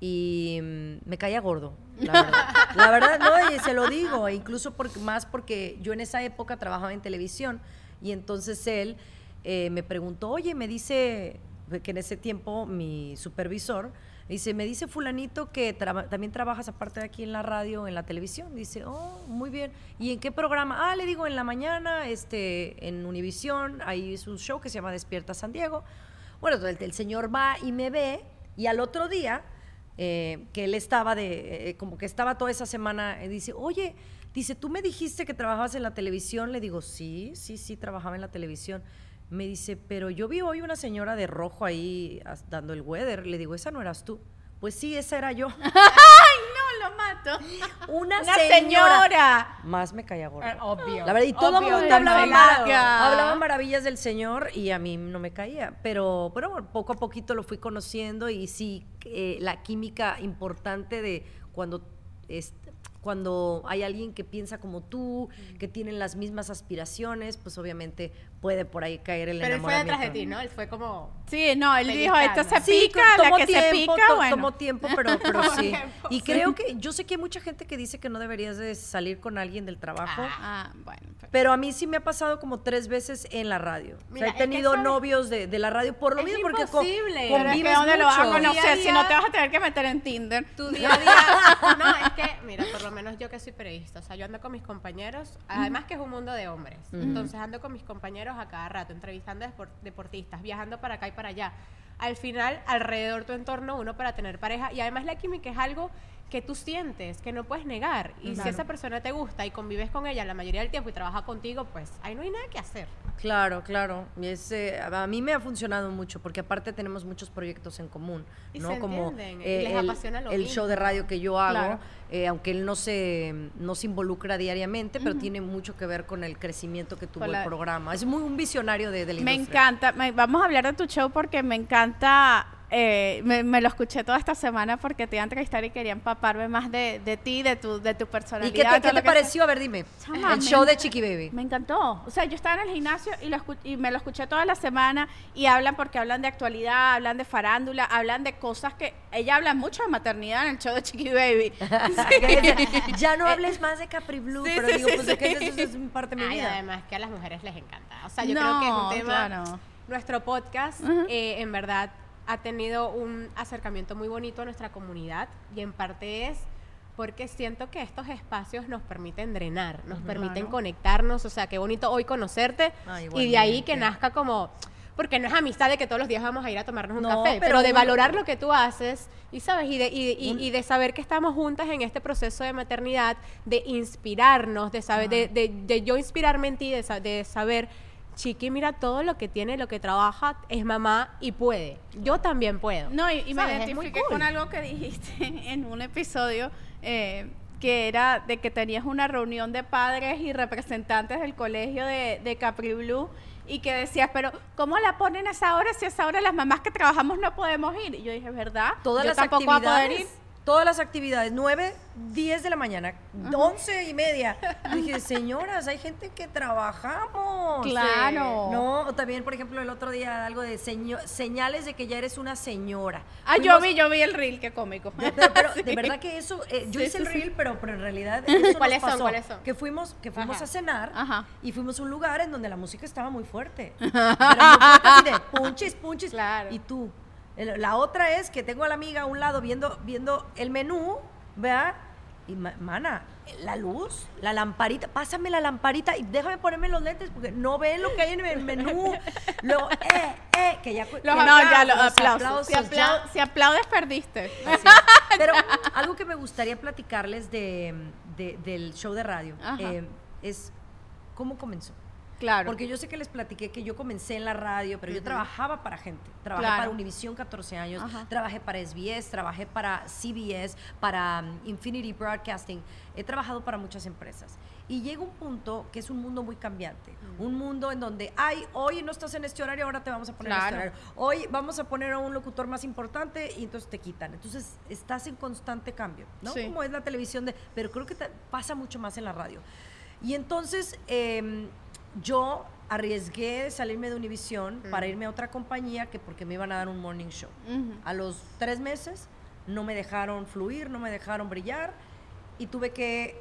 Y mm, me caía gordo, la verdad. la verdad, no, y se lo digo, e incluso porque, más porque yo en esa época trabajaba en televisión y entonces él eh, me preguntó, oye, me dice que en ese tiempo mi supervisor Dice, me dice fulanito que también trabajas aparte de aquí en la radio, en la televisión. Dice, oh, muy bien. ¿Y en qué programa? Ah, le digo, en la mañana, este, en Univisión, ahí es un show que se llama Despierta San Diego. Bueno, el, el señor va y me ve, y al otro día, eh, que él estaba de, eh, como que estaba toda esa semana, eh, dice, oye, dice, tú me dijiste que trabajabas en la televisión. Le digo, sí, sí, sí, trabajaba en la televisión. Me dice, pero yo vi hoy una señora de rojo ahí dando el weather. Le digo, esa no eras tú. Pues sí, esa era yo. ¡Ay, no, lo mato! Una, señora. Más me caía gorda. Ah, obvio. La verdad, y todo el mundo hablaba, maravillas del señor y a mí no me caía. Pero, pero poco a poquito lo fui conociendo y sí, eh, la química importante de cuando cuando hay alguien que piensa como tú, que tienen las mismas aspiraciones, pues obviamente puede por ahí caer el Pero él fue detrás de ti, ¿no? Él fue como... Sí, no, él dijo, esto se pica, la que se pica, bueno. Tomó tiempo, pero, pero sí. Y creo que, yo sé que hay mucha gente que dice que no deberías de salir con alguien del trabajo. Ah, bueno. Pero a mí sí me ha pasado como tres veces en la radio. o sea, he tenido novios de, de, la radio por lo mismo, porque imposible. Con, convives pero es que ¿dónde lo vas a conocer si no te vas a tener que meter en Tinder? Tu día a día... no, es que, mira, por lo menos yo que soy periodista, o sea, yo ando con mis compañeros, además que es un mundo de hombres, entonces ando con mis compañeros a cada rato, entrevistando deportistas, viajando para acá y para allá. Al final, alrededor tu entorno, uno para tener pareja, y además la química es algo que tú sientes, que no puedes negar. Y si esa persona te gusta y convives con ella la mayoría del tiempo y trabaja contigo, pues ahí no hay nada que hacer. Claro, claro. Y eh, a mí me ha funcionado mucho porque aparte tenemos muchos proyectos en común, ¿no? Como eh, el, show de radio que yo hago, eh, aunque él no se no se involucra diariamente, pero tiene mucho que ver con el crecimiento que tuvo el programa. Es muy un visionario de, de la Me encanta. vamos a hablar de tu show porque me encanta eh, me, lo escuché toda esta semana porque te iba a entrevistar y quería empaparme más de, de ti, de tu, de tu personalidad. ¿Y qué te, pareció? A ver, dime. el show de Chiqui Baby. Me encantó. O sea, yo estaba en el gimnasio y, lo y me lo escuché toda la semana y hablan porque hablan de actualidad, hablan de farándula, hablan de cosas que... Ella habla mucho de maternidad en el show de Chiqui Baby. ya no hables más de Capri Blue, pero digo, pues de que eso es parte de mi vida. además que a las mujeres les encanta. O sea, yo creo que es un tema... Nuestro podcast, eh, en verdad ha tenido un acercamiento muy bonito a nuestra comunidad y en parte es porque siento que estos espacios nos permiten drenar, nos permiten conectarnos, o sea, qué bonito hoy conocerte y de ahí que nazca como porque no es amistad de que todos los días vamos a ir a tomarnos un café, pero, de valorar lo que tú haces y sabes y de, y, de saber que estamos juntas en este proceso de maternidad, de inspirarnos, de saber, de, de, yo inspirarme en ti, de, de saber Chiqui, mira todo lo que tiene, lo que trabaja, es mamá y puede. Yo también puedo. No, y, me identifiqué con algo que dijiste en un episodio. Eh, que era de que tenías una reunión de padres y representantes del colegio de, de Capri Blue y que decías, pero ¿cómo la ponen a esa hora si a esa hora las mamás que trabajamos no podemos ir? Y yo dije, ¿verdad? Todas yo las tampoco actividades, a poder ir todas las actividades, 9, 10 de la mañana, 11 y media. dije, señoras, hay gente que trabajamos. Claro. no, o también, por ejemplo, el otro día algo de señales de que ya eres una señora. Ah, yo vi, yo vi el reel, qué cómico. Pero, de verdad que eso, eh, yo hice el reel, pero, pero en realidad eso ¿Cuáles son? ¿Cuáles son? Que fuimos, que fuimos a cenar y fuimos a un lugar en donde la música estaba muy fuerte. Pero muy de punches, punches. Y tú, la otra es que tengo a la amiga a un lado viendo, viendo el menú, ¿vea? Y, mana, la luz, la lamparita, pásame la lamparita y déjame ponerme los lentes porque no ven lo que hay en el menú. Luego, eh, eh, que ya... Los no, ya los, aplausos. si, aplaudes, perdiste. Pero algo que me gustaría platicarles de, del show de radio eh, es cómo comenzó. Claro. Porque yo sé que les platiqué que yo comencé en la radio, pero yo trabajaba para gente. Trabajé para Univision 14 años, trabajé para SBS, trabajé para CBS, para um, Infinity Broadcasting. He trabajado para muchas empresas. Y llega un punto que es un mundo muy cambiante. Un mundo en donde, ay, hoy no estás en este horario, ahora te vamos a poner en este horario. Hoy vamos a poner a un locutor más importante y entonces te quitan. Entonces estás en constante cambio, ¿no? Como es la televisión, de, pero creo que pasa mucho más en la radio. Y entonces... Eh, yo arriesgué salirme de Univision para irme a otra compañía que porque me iban a dar un morning show. A los tres meses no me dejaron fluir, no me dejaron brillar y tuve que...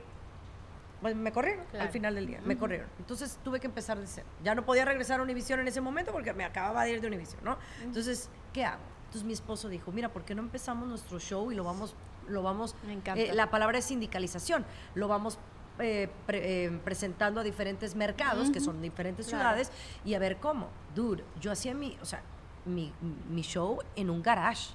pues, me corrieron al final del día, me corrieron. Entonces tuve que empezar de cero. Ya no podía regresar a Univision en ese momento porque me acababa de ir de Univision, ¿no? Entonces, ¿qué hago? Entonces mi esposo dijo, mira, ¿por qué no empezamos nuestro show y lo vamos, lo vamos, Me encanta. eh, la palabra es sindicalización, lo vamos eh, pre- eh, presentando a diferentes mercados, que son diferentes Claro. ciudades, y a ver cómo. Dude, yo hacía mi, o sea, mi, mi show en un garage.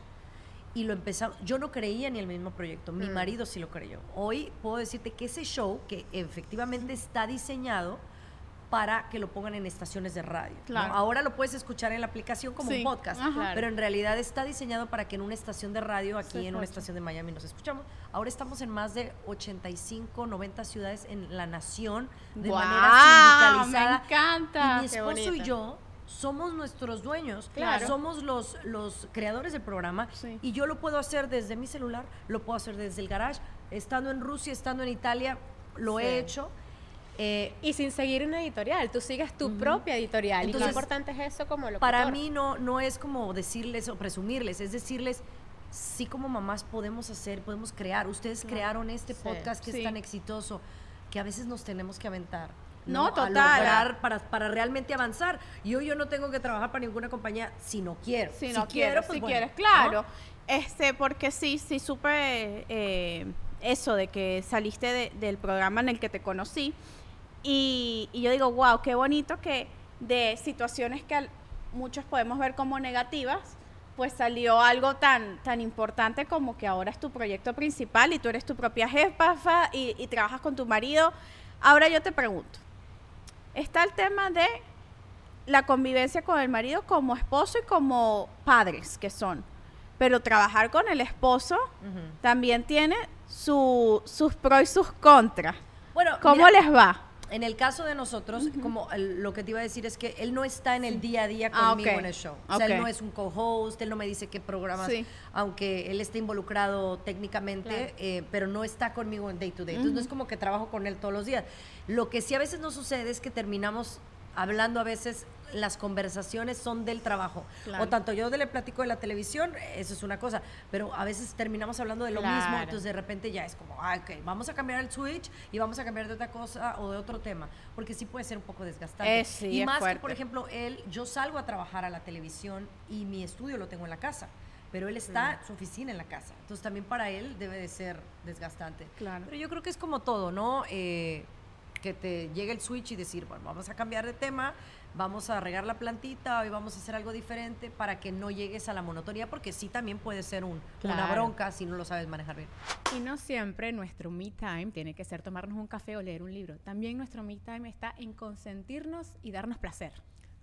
Y lo empezamos, yo no creía ni el mismo proyecto, mi marido sí lo creyó. Hoy puedo decirte que ese show, que efectivamente está diseñado para que lo pongan en estaciones de radio. ¿no? Claro. Ahora lo puedes escuchar en la aplicación como Sí, un podcast, ajá. Pero en realidad está diseñado para que en una estación de radio, aquí en una estación de Miami nos escuchamos. Ahora estamos en más de 85, 90 ciudades en la nación de ¡Guau! manera sindicalizada. Me encanta. Y mi esposo y yo somos nuestros dueños, Claro. somos los, los creadores del programa Sí. y yo lo puedo hacer desde mi celular, lo puedo hacer desde el garage, estando en Rusia, estando en Italia, lo Sí. he hecho. Eh, Y sin seguir una editorial, tú sigues tu propia editorial. y Entonces, lo importante es eso como lo para mí no, no es como decirles o presumirles, es decirles, sí como mamás podemos hacer, podemos crear. Ustedes crearon este Sí. podcast que Sí. es tan exitoso, que a veces nos tenemos que aventar. No, A total. lograr para, para realmente avanzar. Yo, yo no tengo que trabajar para ninguna compañía si no quiero. Si Si no quiero, pues si bueno, quieres, ¿no? claro. Este, porque sí, sí supe eh, eso de que saliste de- del programa en el que te conocí. Y, y yo digo, wow, qué bonito que de situaciones que muchos podemos ver como negativas, pues salió algo tan, tan importante como que ahora es tu proyecto principal y tú eres tu propia jefa fa, y, y trabajas con tu marido. Ahora yo te pregunto, está el tema de la convivencia con el marido como esposo y como padres que son. Pero trabajar con el esposo Ujú. también tiene su- sus pros y sus contras. Bueno, ¿Cómo mira, les va? En el caso de nosotros, como el- lo que te iba a decir es que él no está en el día a día Ah, conmigo en el show. O sea, él no es un co-host, él no me dice qué programas, Sí. aunque él esté involucrado técnicamente, Claro. eh, pero no está conmigo en day to day. Entonces no es como que trabajo con él todos los días. Lo que sí a veces nos sucede es que terminamos hablando a veces las conversaciones son del trabajo. Claro. O tanto yo le platico de la televisión, eso es una cosa, pero a veces terminamos hablando de lo Claro. mismo, entonces de repente ya es como, ah, ok, vamos a cambiar el switch y vamos a cambiar de otra cosa o de otro tema, porque sí puede ser un poco desgastante. Eh, sí, y más que, por ejemplo, él, yo salgo a trabajar a la televisión y mi estudio lo tengo en la casa, pero él está en su oficina en la casa, entonces también para él debe de ser desgastante. Claro. Pero yo creo que es como todo, ¿no? Eh, que te llegue el switch y decir, bueno, vamos a cambiar de tema, vamos a regar la plantita, hoy vamos a hacer algo diferente para que no llegues a la monotonía, porque sí también puede ser un, una bronca si no lo sabes manejar bien. Y no siempre nuestro me time tiene que ser tomarnos un café o leer un libro. También nuestro me time está en consentirnos y darnos placer.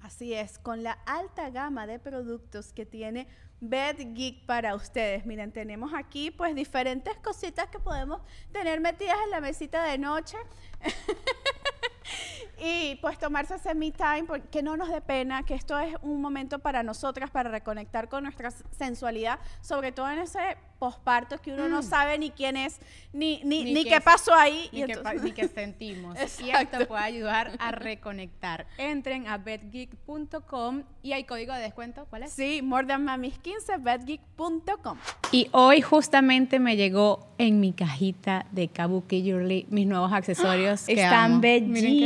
Así es, con la alta gama de productos que tiene Bed Geek para ustedes. Miren, tenemos aquí pues diferentes cositas que podemos tener metidas en la mesita de noche. y pues tomarse ese me time, por- que no nos dé pena, que esto es un momento para nosotras, para reconectar con nuestra sensualidad, sobre todo en ese posparto que uno no sabe ni quién es, ni, ni, Ni ni qué qué pasó ahí. Ni, y pa- ni que sentimos. Y esto puede ayudar a reconectar. Entren a betgeek.com y hay código de descuento. ¿Cuál es? Sí, More Than Mamis 15, bedgeek.com. Y hoy justamente me llegó en mi cajita de Kabuki Jewelry mis nuevos accesorios. que Están amo. Miren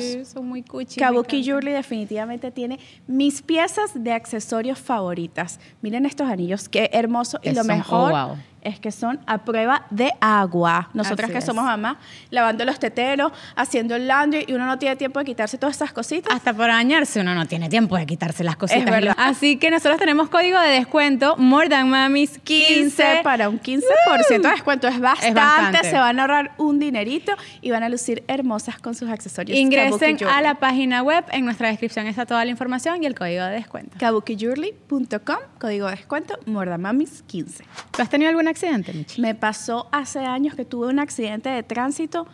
sí, son muy cuchi. Kabuki. Jewelry definitivamente tiene mis piezas de accesorios favoritas. Miren estos anillos, qué hermoso. Y lo mejor oh, wow. Es que son a prueba de agua. Nosotras Así que es. somos mamás, lavando los teteros, haciendo el laundry y uno no tiene tiempo de quitarse todas esas cositas. Hasta para bañarse uno no tiene tiempo de quitarse las cositas. Es verdad. Así que nosotros tenemos código de descuento More Than Mamis 15. 15 para un 15% de descuento. Es bastante, bastante. Se van a ahorrar un dinerito y van a lucir hermosas con sus accesorios. Ingresen Kabuki a la página web, en nuestra descripción está toda la información y el código de descuento. kabukijewelry.com, código de descuento, Mordamamis 15. ¿Tú has tenido algún accidente, Michi? Me pasó hace años que tuve un accidente de tránsito.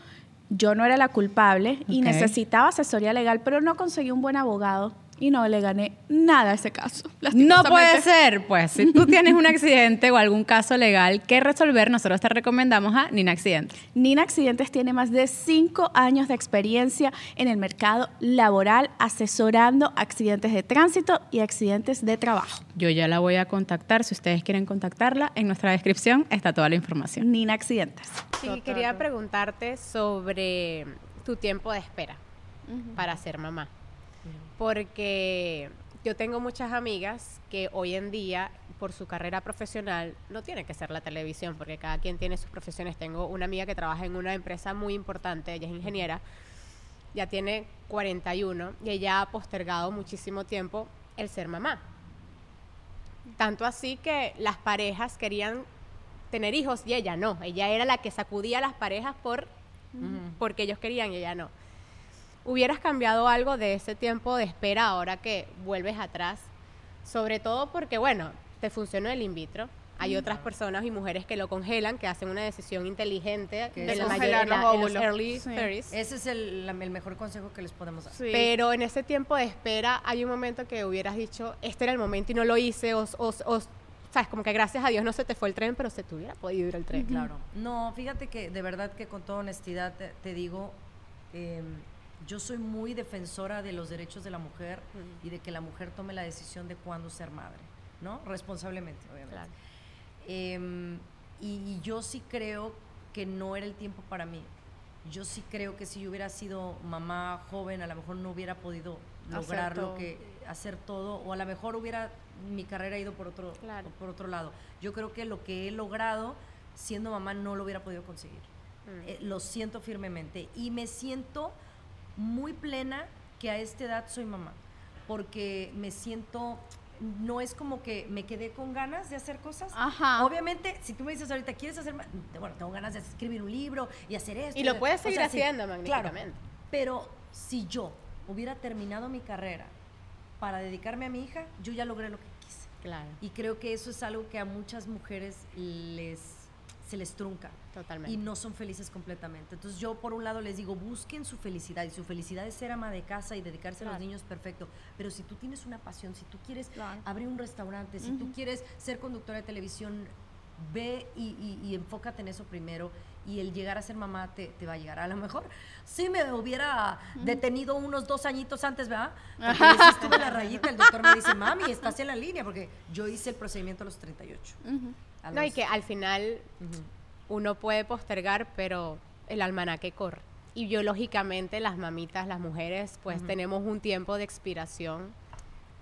Yo no era la culpable y necesitaba asesoría legal, pero no conseguí un buen abogado. Y no le gané nada a ese caso. No puede ser, pues si tú tienes un accidente o algún caso legal que resolver, nosotros te recomendamos a Nina Accidentes. Nina Accidentes tiene más de cinco años de experiencia en el mercado laboral asesorando accidentes de tránsito y accidentes de trabajo. Yo ya la voy a contactar, si ustedes quieren contactarla, en nuestra descripción está toda la información. Nina Accidentes. Sí, quería preguntarte sobre tu tiempo de espera para ser mamá porque yo tengo muchas amigas que hoy en día, por su carrera profesional, no tiene que ser la televisión, porque cada quien tiene sus profesiones. Tengo una amiga que trabaja en una empresa muy importante, ella es ingeniera, ya tiene 41 y ella ha postergado muchísimo tiempo el ser mamá. Tanto así que las parejas querían tener hijos y ella no. Ella era la que sacudía a las parejas por, porque ellos querían y ella no. ¿Hubieras cambiado algo de ese tiempo de espera ahora que vuelves atrás? Sobre todo porque, bueno, te funcionó el in vitro. Hay otras personas y mujeres que lo congelan, que hacen una decisión inteligente de es la congelar mayoría los en los óvulos. early Sí. 30s. Ese es el, la- el mejor consejo que les podemos dar. Sí. Pero en ese tiempo de espera hay un momento que hubieras dicho, este era el momento y no lo hice, o, o- o- sabes, como que gracias a Dios no se te fue el tren, pero se te hubiera podido ir el tren. Claro. No, fíjate que de verdad que con toda honestidad te, te digo, eh, yo soy muy defensora de los derechos de la mujer y de que la mujer tome la decisión de cuándo ser madre, ¿no? Responsablemente, obviamente. Claro. Em, y, y yo sí creo que no era el tiempo para mí. Yo sí creo que si yo hubiera sido mamá joven, a lo mejor no hubiera podido Hacer lograr lo que hacer todo o a lo mejor hubiera mi carrera ido por otro Claro. por otro lado. Yo creo que lo que he logrado siendo mamá no lo hubiera podido conseguir. Mm. Eh, lo siento firmemente y me siento muy plena que a esta edad soy mamá, porque me siento no es como que me quedé con ganas de hacer cosas. Ajá. Obviamente, si tú me dices ahorita, ¿quieres hacer ma-?" Bueno, tengo ganas de escribir un libro y hacer esto. Y lo puedes o seguir sí, haciendo Claro, magníficamente. pero si yo hubiera terminado mi carrera para dedicarme a mi hija, yo ya logré lo que quise. Claro, Y creo que eso es algo que a muchas mujeres les se les trunca totalmente. y no son felices completamente. Entonces yo por un lado les digo, busquen su felicidad y su felicidad es ser ama de casa y dedicarse a los Claro. niños, perfecto. Pero si tú tienes una pasión, si tú quieres Claro. abrir un restaurante, si tú quieres ser conductora de televisión, ve y, y- y enfócate en eso primero y el llegar a ser mamá te, te va a llegar. A lo mejor sí me hubiera detenido unos dos añitos antes, ¿verdad? Porque yo estuve en la rayita, el doctor me dice, mami, estás en la línea, porque yo hice el procedimiento a los 38. A No, y que al final uno puede postergar, pero el almanaque corre. Y biológicamente las mamitas, las mujeres, pues tenemos un tiempo de expiración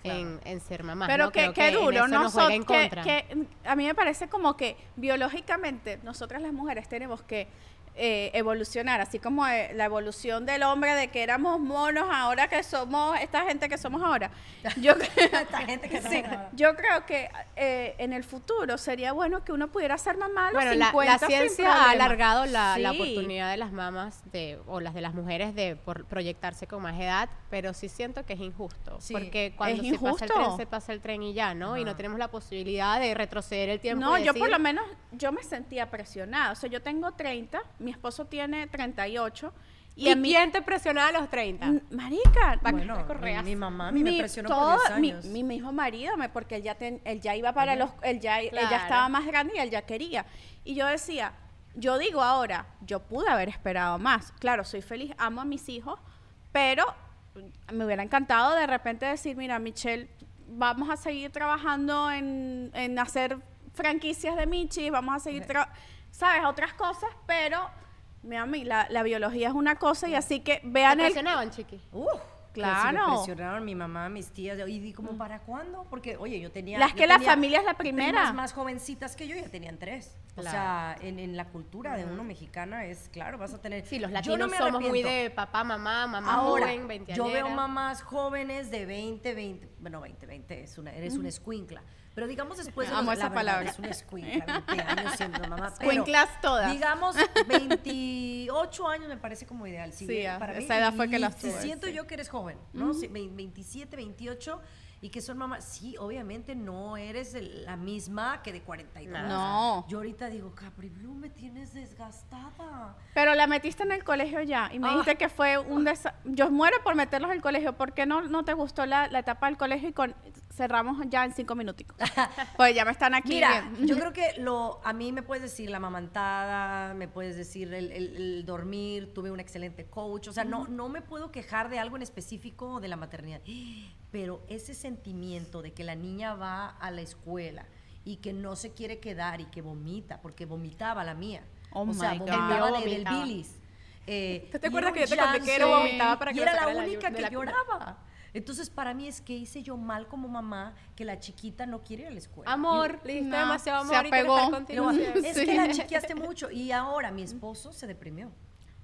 en, en ser mamás. Pero ¿no? que, en duro, eso nos que, contra. que a mí me parece como que biológicamente nosotras las mujeres tenemos que eh, evolucionar, así como eh, la evolución del hombre de que éramos monos, ahora que somos esta gente que somos ahora. Yo, creo- Esta gente que sí, somos ahora. yo creo que eh, en el futuro sería bueno que uno pudiera ser mamá a los Bueno, la, 50 la sin ciencia ha alargado la, oportunidad de las mamás de, o las de las mujeres de por- proyectarse con más edad, pero sí siento que es injusto. Sí, porque cuando es se pasa el tren, se pasa el tren y ya, ¿no? Y no tenemos la posibilidad de retroceder el tiempo. No, yo por lo menos, yo me sentía presionada. O sea, yo tengo 30, mi esposo tiene 38. ¿Y, a mí- quién te presionaba a los 30? N- Marica, Bueno, mi, correas. mi mamá a mí me mi- presionó todo- por 10 mi, años. mi mismo marido, me, porque él ya, ten- él ya iba para los, él ya, él ya estaba más grande y él ya quería. Y yo decía, yo digo ahora, yo pude haber esperado más. Claro, soy feliz, amo a mis hijos, pero me hubiera encantado de repente decir, mira, Michelle, vamos a seguir trabajando en, en hacer franquicias de Michi, vamos a seguir, tra- ¿sabes? Otras cosas, pero, mi- la, la biología es una cosa y así que ¿Te vean el... presionaban, chiqui? Me Claro. Mm. presionaron mi mamá, mis tías. Y di como, ¿para cuándo? Porque, oye, yo tenía. Las yo que la familia es la primera. primas más jovencitas que yo ya tenían tres. O Claro. sea, en, en la cultura de uno mexicana es claro, vas a tener. Sí, los Yo latinos no me somos muy de papá, mamá, mamá Ahora, joven, 20 yo veo mamás jóvenes de 20, 20, bueno, 20, 20, es una, eres una escuincla. Pero digamos después de Amo los- esa la verdad, palabra. Es una escuincla, 20 años siendo mamá. Escuinclas todas. Digamos 28 años me parece como ideal. Sí, a para esa mí, edad fue que las tuve, siento sí. yo que eres joven, ¿no? Si- vein- 27, 28 y que son mamás. Sí, obviamente no eres el- la misma que de 42. No. Yo ahorita digo, Capri Blue, me tienes desgastada. Pero la metiste en el colegio ya y me Ah. dijiste que fue un desa- Yo muero por meterlos en el colegio. ¿Por qué no, no te gustó la, la etapa del colegio y con cerramos ya en cinco minuticos? pues ya me están aquí. Mira, yo creo que lo, a mí me puedes decir la mamantada, me puedes decir el, el- el dormir, tuve un excelente coach, o sea, no, no me puedo quejar de algo en específico de la maternidad, pero ese sentimiento de que la niña va a la escuela y que no se quiere quedar y que vomita, porque vomitaba la mía, Oh o sea, my God. vomitaba de- del vomitaba. bilis. Eh, ¿Tú te acuerdas que yo te conté que vomitaba para que y era la sacara de la única que lloraba. Entonces, para mí es que hice yo mal como mamá que la chiquita no quiere ir a la escuela. Amor, le diste No, demasiado se amor y quiere apegó. Y siempre. es que la chiqueaste mucho. Y ahora mi esposo se deprimió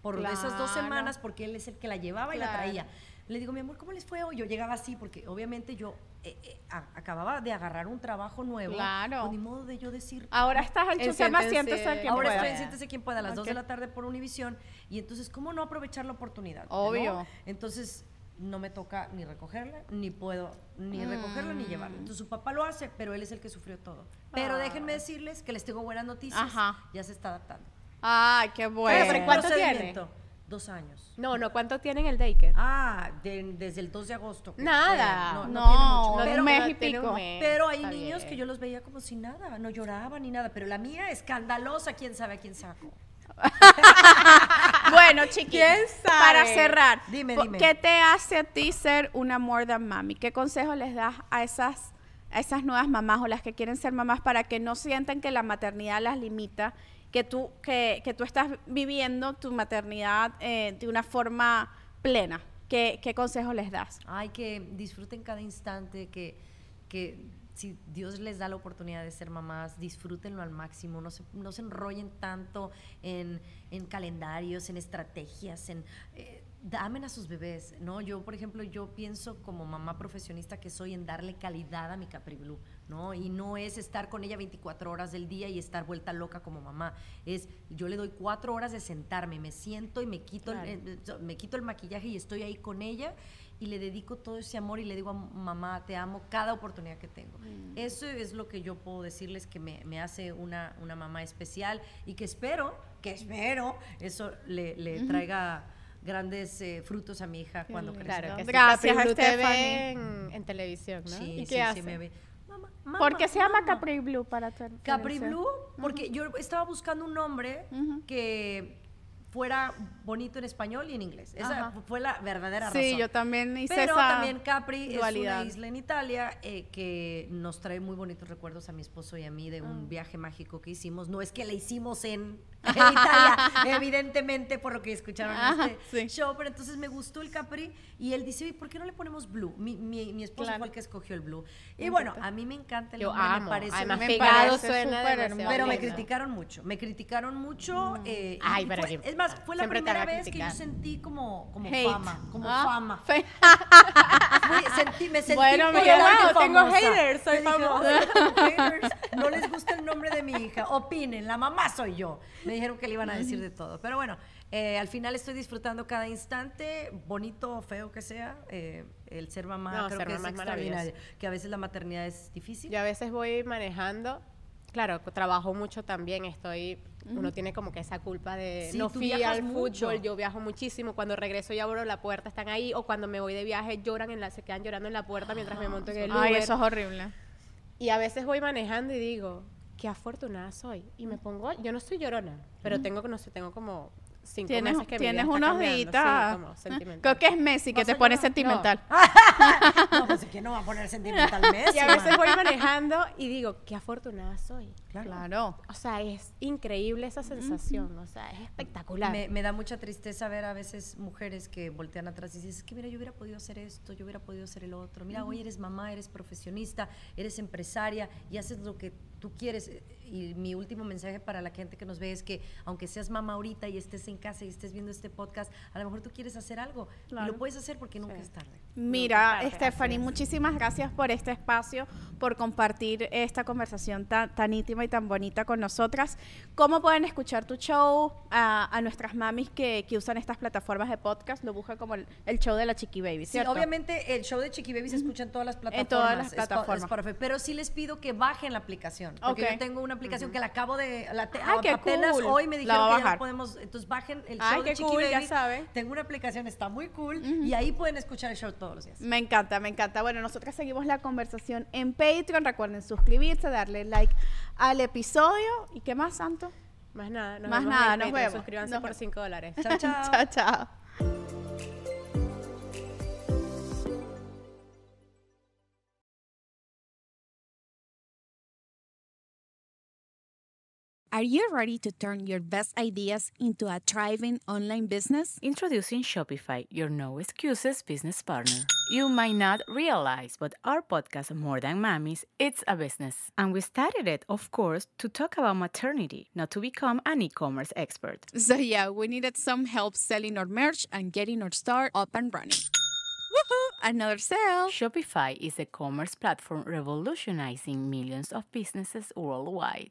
por esas dos Claro. semanas porque él es el que la llevaba y la Claro. traía. Le digo, mi amor, ¿cómo les fue hoy? Yo llegaba así porque obviamente yo eh, eh, a- acababa de agarrar un trabajo nuevo. Claro. Pues ni modo de yo decir... Ahora estás al En chusema, siéntese a quien Ahora pueda. estoy en Siéntese quien pueda a las 2 de la tarde por Univisión. Y entonces, ¿cómo no aprovechar la oportunidad? ¿no? Obvio. Entonces, no me toca ni recogerla, ni puedo ni Mm. recogerla ni llevarla. Entonces, su papá lo hace, pero él es el que sufrió todo. Pero déjenme decirles que les tengo buenas noticias. Ajá. Ya se está adaptando. Ay, qué bueno. pero ¿cuánto Procedimiento, Dos años. No, no, ¿cuánto tienen el daycare? Ah, de- desde el 2 de agosto. Nada. fue- No, tiene mucho. un Pero- mes y tiene un pico. mes. Pero hay Está niños bien. que yo los veía como si nada, no lloraban ni nada, pero la mía escandalosa, quién sabe a quién sacó. Bueno, chiqui, ¿Quién sabe? para cerrar, Dime. ¿qué te hace a ti ser una more than mami? ¿Qué consejo les das a esas, a esas nuevas mamás o las que quieren ser mamás para que no sientan que la maternidad las limita, que tú, que, que tú estás viviendo tu maternidad eh, de una forma plena? ¿Qué, qué consejo les das? Ay, que disfruten cada instante, que, que si Dios les da la oportunidad de ser mamás, disfrútenlo al máximo, no se, no se enrollen tanto en, en calendarios, en estrategias, en... eh, amen a sus bebés, ¿no? Yo, por ejemplo, yo pienso como mamá profesionista que soy en darle calidad a mi Capri Blue, ¿no? Y no es estar con ella 24 horas del día y estar vuelta loca como mamá. Es, yo le doy cuatro horas de sentarme, me siento y me quito, el- eh, me quito el maquillaje y estoy ahí con ella y le dedico todo ese amor y le digo a mamá, te amo cada oportunidad que tengo. Eso es lo que yo puedo decirles que me, me hace una, una mamá especial y que espero, que espero, eso le, le traiga grandes eh, frutos a mi hija cuando crezca. Claro que sí. Gracias, Capri Blue te ve en, en televisión, ¿no? Sí, ¿Y sí, qué sí, hace? me ve. Mamá, mamá, ¿Por qué se llama. Capri Blue para tu Capri televisión? Blue, porque yo estaba buscando un nombre que fuera bonito en español y en inglés. Esa Ajá. fue la verdadera Sí, razón. yo también hice Pero esa también Capri dualidad. es una isla en Italia eh, que nos trae muy bonitos recuerdos a mi esposo y a mí de Ah. un viaje mágico que hicimos. No es que le hicimos en, en Italia, evidentemente, por lo que escucharon en este sí. show, pero entonces me gustó el Capri y él dice, "Oye, ¿por qué no le ponemos Blue? Mi, mi, mi esposo Claro. fue el que escogió el Blue. Y bueno, a mí me encanta el Yo nombre, me amo. parece Además, me pegado suena pero me criticaron mucho, me criticaron mucho. eh, y- Ay, pero fue- es más, fue la primera vez que yo sentí como, como Hate. fama, como Ah, fama. fe- Fui- sentí, me sentí Bueno, la wow, tengo haters, soy dije, famosa. "Oye, tengo haters, No les gusta el nombre de mi hija. Opinen, la mamá soy yo. Me dijeron que le iban a decir de todo. Pero bueno, eh, al final estoy disfrutando cada instante, bonito o feo que sea. eh, el ser mamá No, creo ser que mamá es es extraordinario. Que a veces la maternidad es difícil. Yo a veces voy manejando, claro, trabajo mucho también, estoy, uno tiene como que esa culpa de Sí, no fui al mucho. fútbol, yo viajo muchísimo, cuando regreso y abro la puerta están ahí, o cuando me voy de viaje lloran en la, se quedan llorando en la puerta mientras me monto en el Uber. Ay, eso es horrible. Y a veces voy manejando y digo, qué afortunada soy. Y me pongo, yo no soy llorona, pero tengo, no sé, tengo como cinco Tienes, meses que tienes unos sí, días. como sentimental. Creo que es Messi que ¿Vas te pone sentimental. No, pues que no va a poner sentimental Messi, Y a veces voy manejando y digo, qué afortunada soy. Claro. O sea, es increíble esa sensación, o sea, es espectacular. Me, me da mucha tristeza ver a veces mujeres que voltean atrás y dicen, es que mira, yo hubiera podido hacer esto, yo hubiera podido hacer el otro. Mira, hoy eres mamá, eres profesionista, eres empresaria y haces lo que tú quieres, y mi último mensaje para la gente que nos ve es que aunque seas mamá ahorita y estés en casa y estés viendo este podcast, a lo mejor tú quieres hacer algo. Y lo puedes hacer porque nunca es tarde. Mira, Stephanie, muchísimas gracias por este espacio, por compartir esta conversación tan, tan íntima y tan bonita con nosotras. ¿Cómo pueden escuchar tu show a, nuestras mamis que, que, usan estas plataformas de podcast? Lo buscan como el, show de la Chiqui Baby, ¿cierto? Sí, obviamente el show de Chiqui Baby se escucha en todas las plataformas. En todas las plataformas. pero sí les pido que bajen la aplicación. Porque yo tengo una aplicación que la acabo de. La apenas hoy me dijeron que ya podemos. Entonces bajen el show de Chiqui Baby. Ya Tengo una aplicación, está muy cool. Y ahí pueden escuchar el show todos los días. Me encanta, me encanta. Bueno, nosotras seguimos la conversación en Patreon. Recuerden suscribirse, darle like al episodio. ¿Y qué más, Santo? Más nada. Nos más nada, nos vemos. Suscríbanse por 5 dólares. Chao, chao. chao, chao. Are you ready to turn your best ideas into a thriving online business? Introducing Shopify, your no excuses business partner. You might not realize, but our podcast, More Than Mammies, it's a business. And we started it, of course, to talk about maternity, not to become an e commerce expert. So, yeah, we needed some help selling our merch and getting our store up and running. Woohoo! Another sale. Shopify is a commerce platform revolutionizing millions of businesses worldwide.